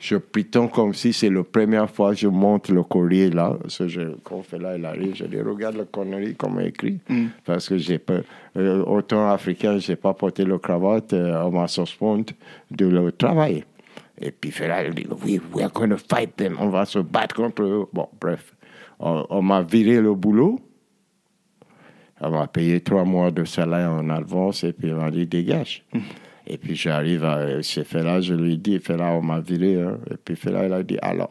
je prétends comme si c'est la première fois que je monte le courrier là. Ce que je, quand fait là, il arrive, je dis, regarde la connerie qu'on m'a écrit. Parce que j'ai pas, euh, autant africain, j'ai pas porté le cravate, euh, on m'a suspendu de le travail. Et puis fait là, il dit, oui, we are going to fight them, on va se battre contre eux. Bon, bref. On, on m'a viré le boulot. On m'a payé trois mois de salaire en avance et puis on m'a dit dégage. [LAUGHS] Et puis j'arrive à chez Fela, je lui dis, Fela, on m'a viré. hein. Et puis Fela, il a dit, alors,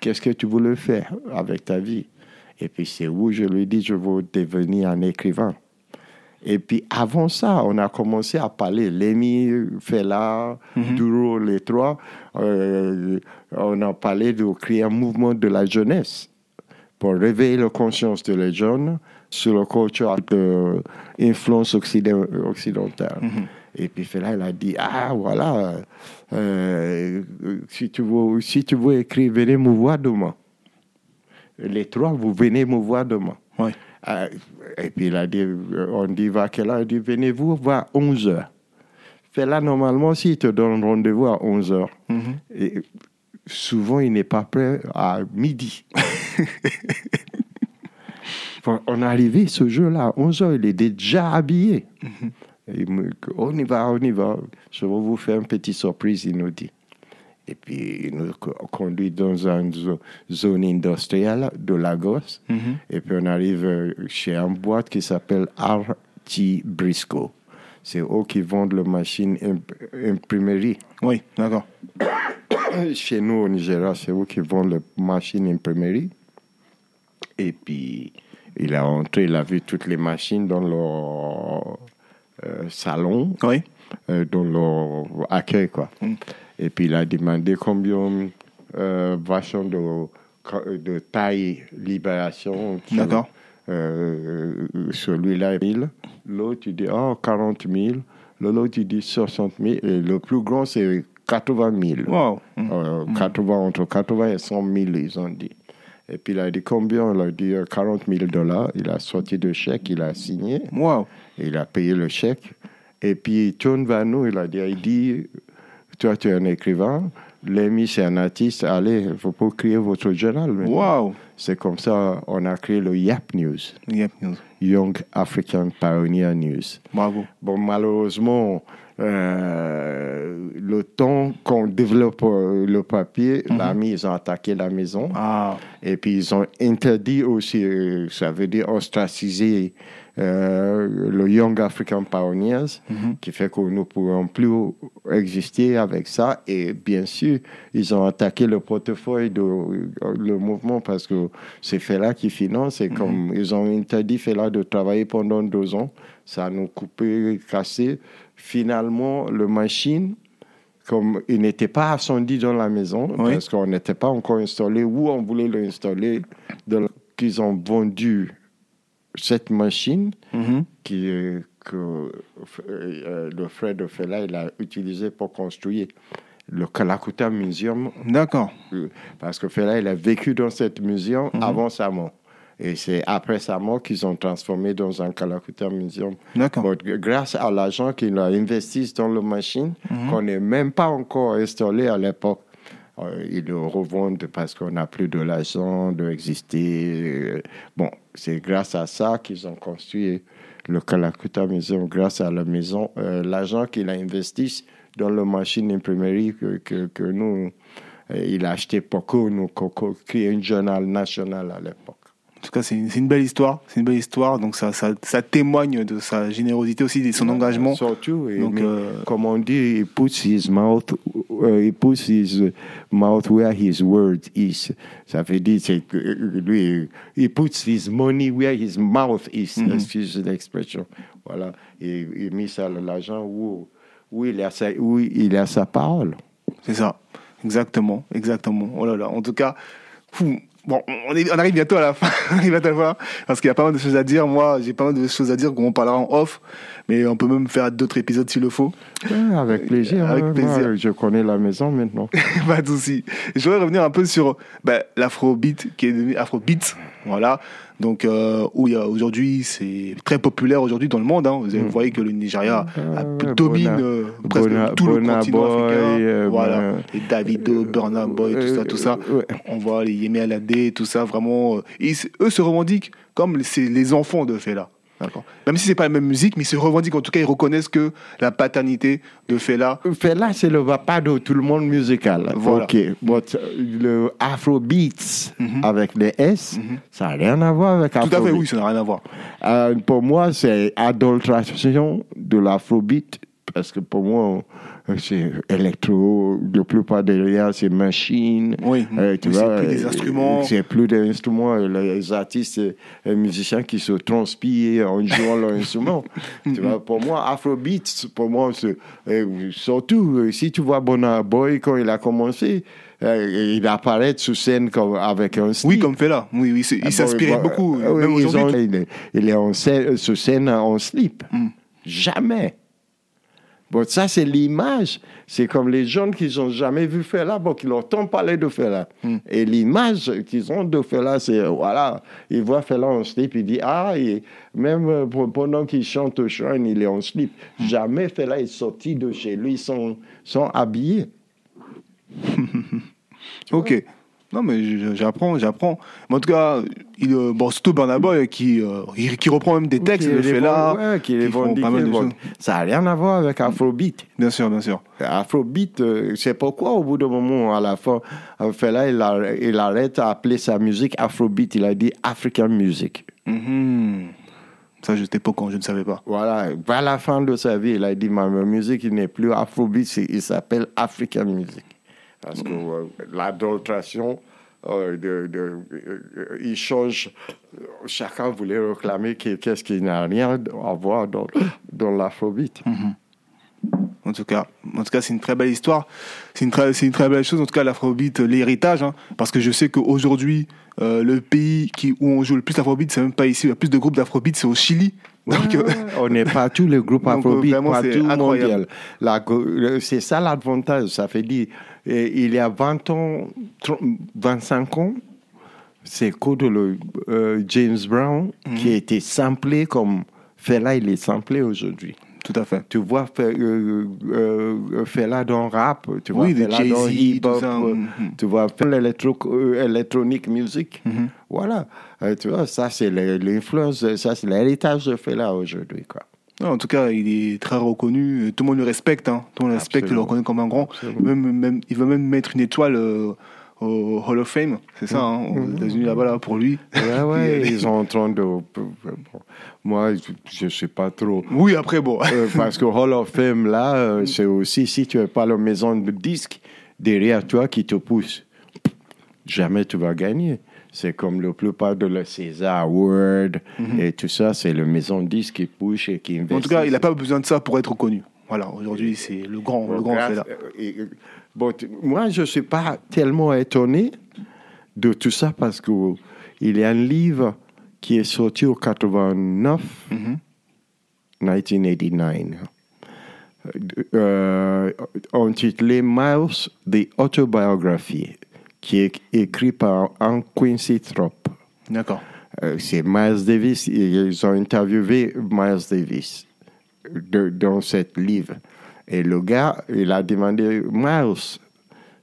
qu'est-ce que tu voulais faire avec ta vie? Et puis c'est où je lui dis, je veux devenir un écrivain. Et puis avant ça, on a commencé à parler. Lémi, Fela, Duro, les trois. euh, on a parlé de créer un mouvement de la jeunesse pour réveiller la conscience de les jeunes sur le culture de influence occiden- occidentale. Et puis Fela, il a dit, ah voilà, euh, si, tu veux, si tu veux écrire, venez me voir demain. les trois, vous venez me voir demain. Ouais. Euh, et puis il a dit, euh, on dit, va quelle heure? Il dit, venez-vous voir 11 heures. Fait là, normalement, s'il te donne rendez-vous à 11 heures, Mhm. et souvent, il n'est pas prêt à midi. [LAUGHS] On est arrivé ce jour-là, à 11 heures, il est déjà habillé. Il me- on y va, on y va. Je vais vous faire une petite surprise, il nous dit. Et puis, il nous co- conduit dans une zo- zone industrielle de Lagos. Mhm. Et puis, on arrive euh, chez une boîte qui s'appelle RT Briscoe. C'est eux qui vendent les machines imp- imprimerie. Oui, d'accord. [COUGHS] Chez nous, au Nigeria, c'est eux qui vendent les machines imprimerie. Et puis, il est entré, il a vu toutes les machines dans leur euh, salon, Oui. euh, dans leur accueil, quoi. Mm. Et puis, il a demandé combien euh, de, de taille libération. D'accord. Euh, Celui-là, 1000. L'autre, il dit, oh, 40 000. L'autre, il dit 60 000. Et le plus grand, c'est 80 000. Wow. Euh, 80, entre 80 et 100 000, ils ont dit. Et puis il a dit combien? Il a dit euh, 40 000 dollars. Il a sorti de chèque, il a signé, Wow. il a payé le chèque. Et puis il tourne vers nous, il a dit, il dit Toi, tu es un écrivain, Lémi, c'est un artiste, allez, il faut pas créer votre journal. Wow. C'est comme ça on a créé le YAP News, Yep. news. Young African Pioneer News. Bravo. Bon, malheureusement, euh, le temps qu'on développe euh, le papier, l'ami, ils ont attaqué la maison. Ah. Et puis, ils ont interdit aussi, euh, ça veut dire ostraciser le Young African Pioneers, qui fait que nous ne pourrons plus exister avec ça. Et bien sûr, ils ont attaqué le portefeuille de euh, le mouvement parce que c'est Fela qui finance. Et comme ils ont interdit Fela de travailler pendant deux ans, ça nous coupé, cassé. Finalement, le machine, comme il n'était pas ascendu dans la maison, Oui. parce qu'on n'était pas encore installé, où on voulait l'installer, qu'ils ont vendu cette machine Mhm. qui, euh, que euh, le frère de Fela il a utilisé pour construire le Kalakuta Museum, D'accord. euh, parce que Fela il a vécu dans cette museum avant sa mort. Et c'est après sa mort qu'ils ont transformé dans un Kalakuta Museum. D'accord. Bon, grâce à l'argent qu'il a investi dans la machine, qu'on n'est même pas encore installé à l'époque, euh, ils le revendent parce qu'on n'a plus de l'argent d'exister. Euh, Bon, c'est grâce à ça qu'ils ont construit le Kalakuta Museum, grâce à la maison, euh, l'argent qu'il a investi dans la machine imprimerie que, que, nous, euh, il a acheté que nous co- co- créer un journal national à l'époque. En tout cas, c'est une, une belle histoire. C'est une belle histoire. Donc, ça, ça, ça témoigne de sa générosité aussi, de son engagement. Surtout, et Donc, euh, comme on dit, he puts his mouth, uh, he puts his mouth where his word is. Ça veut dire, c'est euh, lui, he puts his money where his mouth is. Mhm. Excuse l'expression. Voilà. Et il met ça l'argent où, où, il a sa, où il a sa parole. C'est ça. Exactement. Exactement. Oh là là. En tout cas, fou. Bon, on, est- on arrive bientôt à la fin. [LAUGHS] on arrive à la fin. Parce qu'il y a pas mal de choses à dire. Moi, j'ai pas mal de choses à dire qu'on parlera en off. Mais on peut même faire d'autres épisodes s'il le faut. Ouais, avec plaisir. Avec hein. plaisir. Moi, je connais la maison maintenant. [LAUGHS] pas de souci. Je voudrais revenir un peu sur bah, l'afrobeat qui est devenu afrobeat. Voilà. Donc, euh, où il y a aujourd'hui, c'est très populaire aujourd'hui dans le monde. hein. Vous, vous voyez que le Nigeria Euh, domine euh, presque Bona- tout le continent Boy, africain. euh, voilà. ben, Et Davido, Burna Boy, tout ça, tout ça. Euh, ouais. On voit les Yemi Alade, tout ça, vraiment. euh, ils- eux se revendiquent comme c'est les enfants de Fela. D'accord. Même si c'est pas la même musique, mais ils se revendiquent. En tout cas, ils reconnaissent que la paternité de Fela. Fela, c'est le papa de tout le monde musical. Voilà. Ok. But, euh, le Afrobeats Mhm. avec les S, ça n'a rien à voir avec Tout à fait, Afrobeat. oui, ça n'a rien à voir. Euh, pour moi, c'est adultration de l'Afrobeat. Parce que pour moi, c'est électro, la plupart liens, c'est machine. Oui, Euh, tu vois, c'est plus des euh, instruments. C'est plus des instruments. euh, Les artistes et musiciens qui se transpirent en jouant leur instrument. [LAUGHS] tu vois, pour moi, Afrobeat, pour moi, c'est euh, surtout euh, si tu vois Bonner Boy quand il a commencé, euh, il apparaît sur scène comme, avec un style. Oui, comme Fela. Oui, oui, il Ah, s'inspirait bon, beaucoup. euh, même ils ont- il, est, il est en scène, sur scène en slip. Mm. Jamais. Bon, ça, c'est l'image. C'est comme les jeunes qui n'ont jamais vu Fela, bon, qui entendent parler de Fela. Hmm. Et l'image qu'ils ont de Fela, c'est, voilà, ils voient Fela en slip, ils disent, ah, et même euh, pendant qu'il chante au shrine, il est en slip. Hmm. Jamais Fela est sorti de chez lui sans, sans habillé. [LAUGHS] Ok. Non, mais je- j'apprends, j'apprends. Mais en tout cas, il, euh, bon, surtout Burna Boy qui, euh, qui, reprend même des textes de Fela. ouais, qui les font pas mal de bon. choses. Ça n'a rien à voir avec Afrobeat. Bien sûr, bien sûr. Afrobeat, euh, c'est pourquoi au bout d'un moment, à la fin, Fela, il, a- il arrête à appeler sa musique Afrobeat. Il a dit African Music. Mhm. Ça, j'étais pas quand je ne savais pas. Voilà, vers la fin de sa vie, il a dit ma musique n'est plus Afrobeat, il s'appelle African Music. Parce que euh, l'adultration, euh, de, de- euh, il change. Chacun voulait réclamer que- qu'est-ce qui n'a rien à voir dans, dans l'Afrobeat. En tout cas, en tout cas, c'est une très belle histoire. C'est une très, c'est une très belle chose. En tout cas, l'Afrobeat, l'héritage, hein, parce que je sais qu'aujourd'hui, euh, le pays qui, où on joue le plus d'Afrobeat, c'est même pas ici. Il y a plus de groupes d'Afrobeat, c'est au Chili. Donc, [LAUGHS] On n'est pas tous les groupes [LAUGHS] Donc, Afrobeat, vraiment, pas c'est tout incroyable. mondial. Le- C'est ça l'avantage. Ça fait dire, il y a 20 ans, 30 25 ans, c'est de le, euh, James Brown Mhm. qui a été samplé comme Fela, il est samplé aujourd'hui. tout à fait. Tu vois Fe- euh, euh, Fela dans rap, tu vois Oui, Fela dans hip-hop, euh, mhm. tu vois l'électro, euh, music. Mhm. Voilà, Euh, tu vois, ça c'est l'influence, ça c'est l'héritage de Fela aujourd'hui. Quoi. Non, en tout cas, il est très reconnu. Tout le monde le respecte. Hein. Tout le monde le respecte, il le reconnaît comme un grand. Même, même, il veut même mettre une étoile euh, au Hall of Fame. C'est ça, hein, aux États-Unis, là-bas, là, pour lui. Ouais, ouais, [LAUGHS] ils sont en train de. bon, moi, je ne sais pas trop. Oui, après, bon. Euh, parce que Hall of Fame, là, euh, c'est aussi si tu n'as pas la maison de disques derrière toi qui te pousse, jamais tu vas gagner. C'est comme la plupart de le César Award et tout ça, c'est la maison de disques qui pousse et qui investit. En tout cas, il n'a pas besoin de ça pour être reconnu. Voilà, aujourd'hui, c'est le grand, le grand Grâce- euh, et, euh, bon, moi, je ne suis pas tellement étonné de tout ça parce qu'il y a un livre qui est sorti au 89, Mhm. 1989, euh, intitulé Miles, The Autobiography, qui est écrit par Anne Quincy Thorpe. D'accord. Euh, c'est Miles Davis. Ils ont interviewé Miles Davis de- dans cette livre. Et le gars, il a demandé, Miles,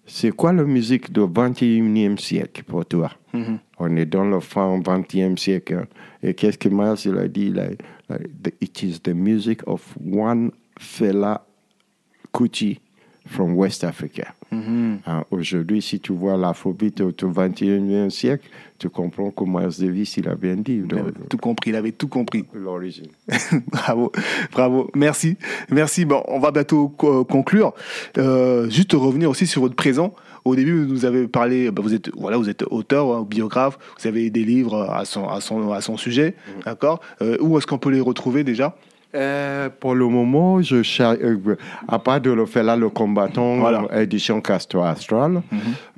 c'est quoi la musique du 21e siècle pour toi? Mhm. On est dans le fin 20e siècle. hein. Et qu'est-ce que Miles il a dit? Là, là, It is the music of one fella Kuti from West Africa. Hein, Aujourd'hui, si tu vois l'afrobeat au 21e siècle, tu comprends que Miles Davis, il a bien dit Il avait tout compris, il avait tout compris. l'origine. [LAUGHS] bravo, bravo, merci, merci. Bon, on va bientôt co- conclure. Euh, juste revenir aussi sur votre présent. Au début, vous nous avez parlé, bah, vous êtes voilà, vous êtes auteur, hein, biographe, vous avez des livres à son à son à son sujet, d'accord. Euh, où est-ce qu'on peut les retrouver déjà? Euh, pour le moment, je euh, à part de le faire là, le combattant, Voilà. édition Castor Astral,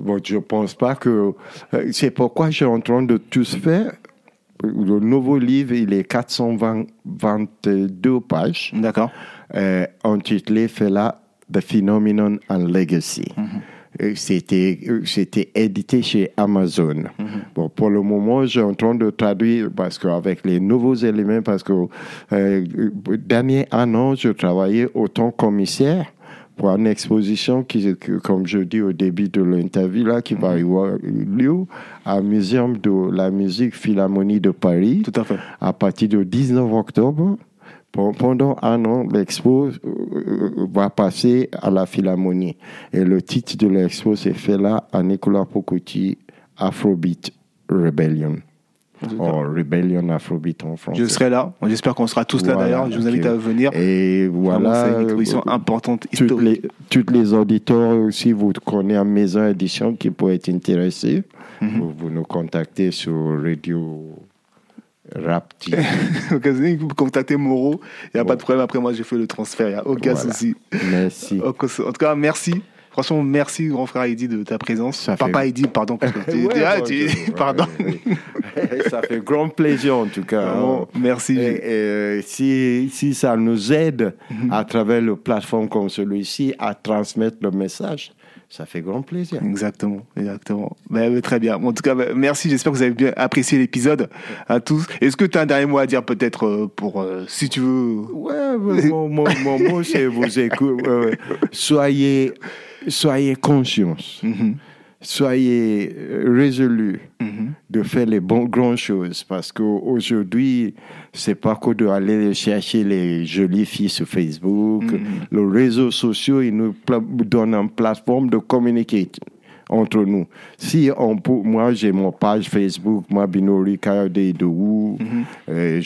bon, je pense pas que. euh, c'est pourquoi je suis en train de tout faire. Le nouveau livre, il est 422 pages, D'accord. euh, intitulé Fela, The Phenomenon and Legacy. Euh, C'était, euh, c'était édité chez Amazon. Bon, pour le moment, suis en train de traduire parce qu'avec les nouveaux éléments, parce que euh, euh, dernier un an, je travaillais autant commissaire pour une exposition qui, comme je dis au début de l'interview là, qui va avoir lieu au Muséum de la musique Philharmonie de Paris Tout à fait. à partir du 19 octobre. Pen- Pendant un an, l'expo euh, euh, va passer à la Philharmonie. Et le titre de l'expo, c'est Fela à Nicolas Pocotti, Afrobeat Rebellion. Ou Rebellion Afrobeat en français. Je serai là. J'espère qu'on sera tous là d'ailleurs. Je vous invite à venir. Et voilà. c'est une exposition euh, importante, toutes les, toutes les auditeurs aussi, vous connaissez une maison édition qui peut être intéressée. Mhm. vous, vous nous contactez sur Radio Rapti. [LAUGHS] Occasionnez, vous contactez Moreau. Il n'y a pas de problème. Après, moi, j'ai fait le transfert. Il n'y a aucun Voilà. souci. Merci. En tout cas, merci. Franchement, merci, grand frère Eddy, de ta présence. Ça Papa fait- Eddy, pardon. Parce que [LAUGHS] tu- Ouais, ah, bon, tu- je- pardon. ouais, ouais. [LAUGHS] Ça fait grand plaisir en tout cas. Vraiment, hein. merci. Et, et si, si ça nous aide Mhm. à travers une plateforme comme celui-ci à transmettre le message, ça fait grand plaisir. Exactement, exactement. Ben, ben, très bien. En tout cas, ben, merci. J'espère que vous avez bien apprécié l'épisode à tous. Est-ce que tu as un dernier mot à dire peut-être euh, pour, euh, si tu veux? Ouais, mais mon, mon- mon mot, c'est vous écoutez. euh, soyez, soyez conscients, Mhm, soyez euh, résolus mhm. de faire les bonnes grandes choses parce qu'aujourd'hui, c'est pas que d'aller chercher les jolies filles sur Facebook. Mhm. Les réseaux sociaux, ils nous donnent une plateforme de communiquer entre nous. Si on peut, moi j'ai mon page Facebook, moi Binori Kayode de Wu, Mhm. Euh,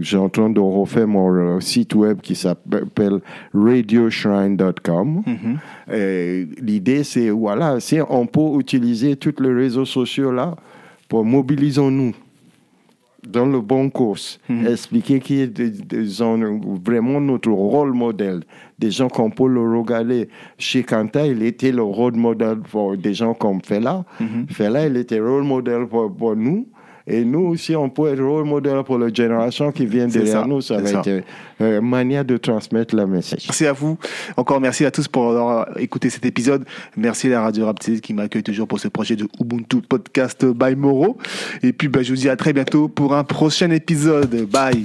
j'ai en train de refaire mon euh, site web qui s'appelle radioshrine.com. Mhm. Euh, L'idée, c'est, voilà, si on peut utiliser tous les réseaux sociaux là pour mobilisons-nous dans le bon course, expliquer qui est des, des gens, vraiment notre rôle modèle, des gens qu'on peut le regarder. Chez Kanta, il était le rôle modèle pour des gens comme Fela. Fela, il était rôle modèle pour, pour nous. Et nous aussi, on peut être rôle modèle pour la génération qui vient derrière ça, nous. Ça c'est va ça. être euh, une manière de transmettre le message. Merci à vous. Encore merci à tous pour avoir écouté cet épisode. Merci à la Radio Raptide qui m'accueille toujours pour ce projet de Ubuntu Podcast by Moro. Et puis, ben, je vous dis à très bientôt pour un prochain épisode. Bye.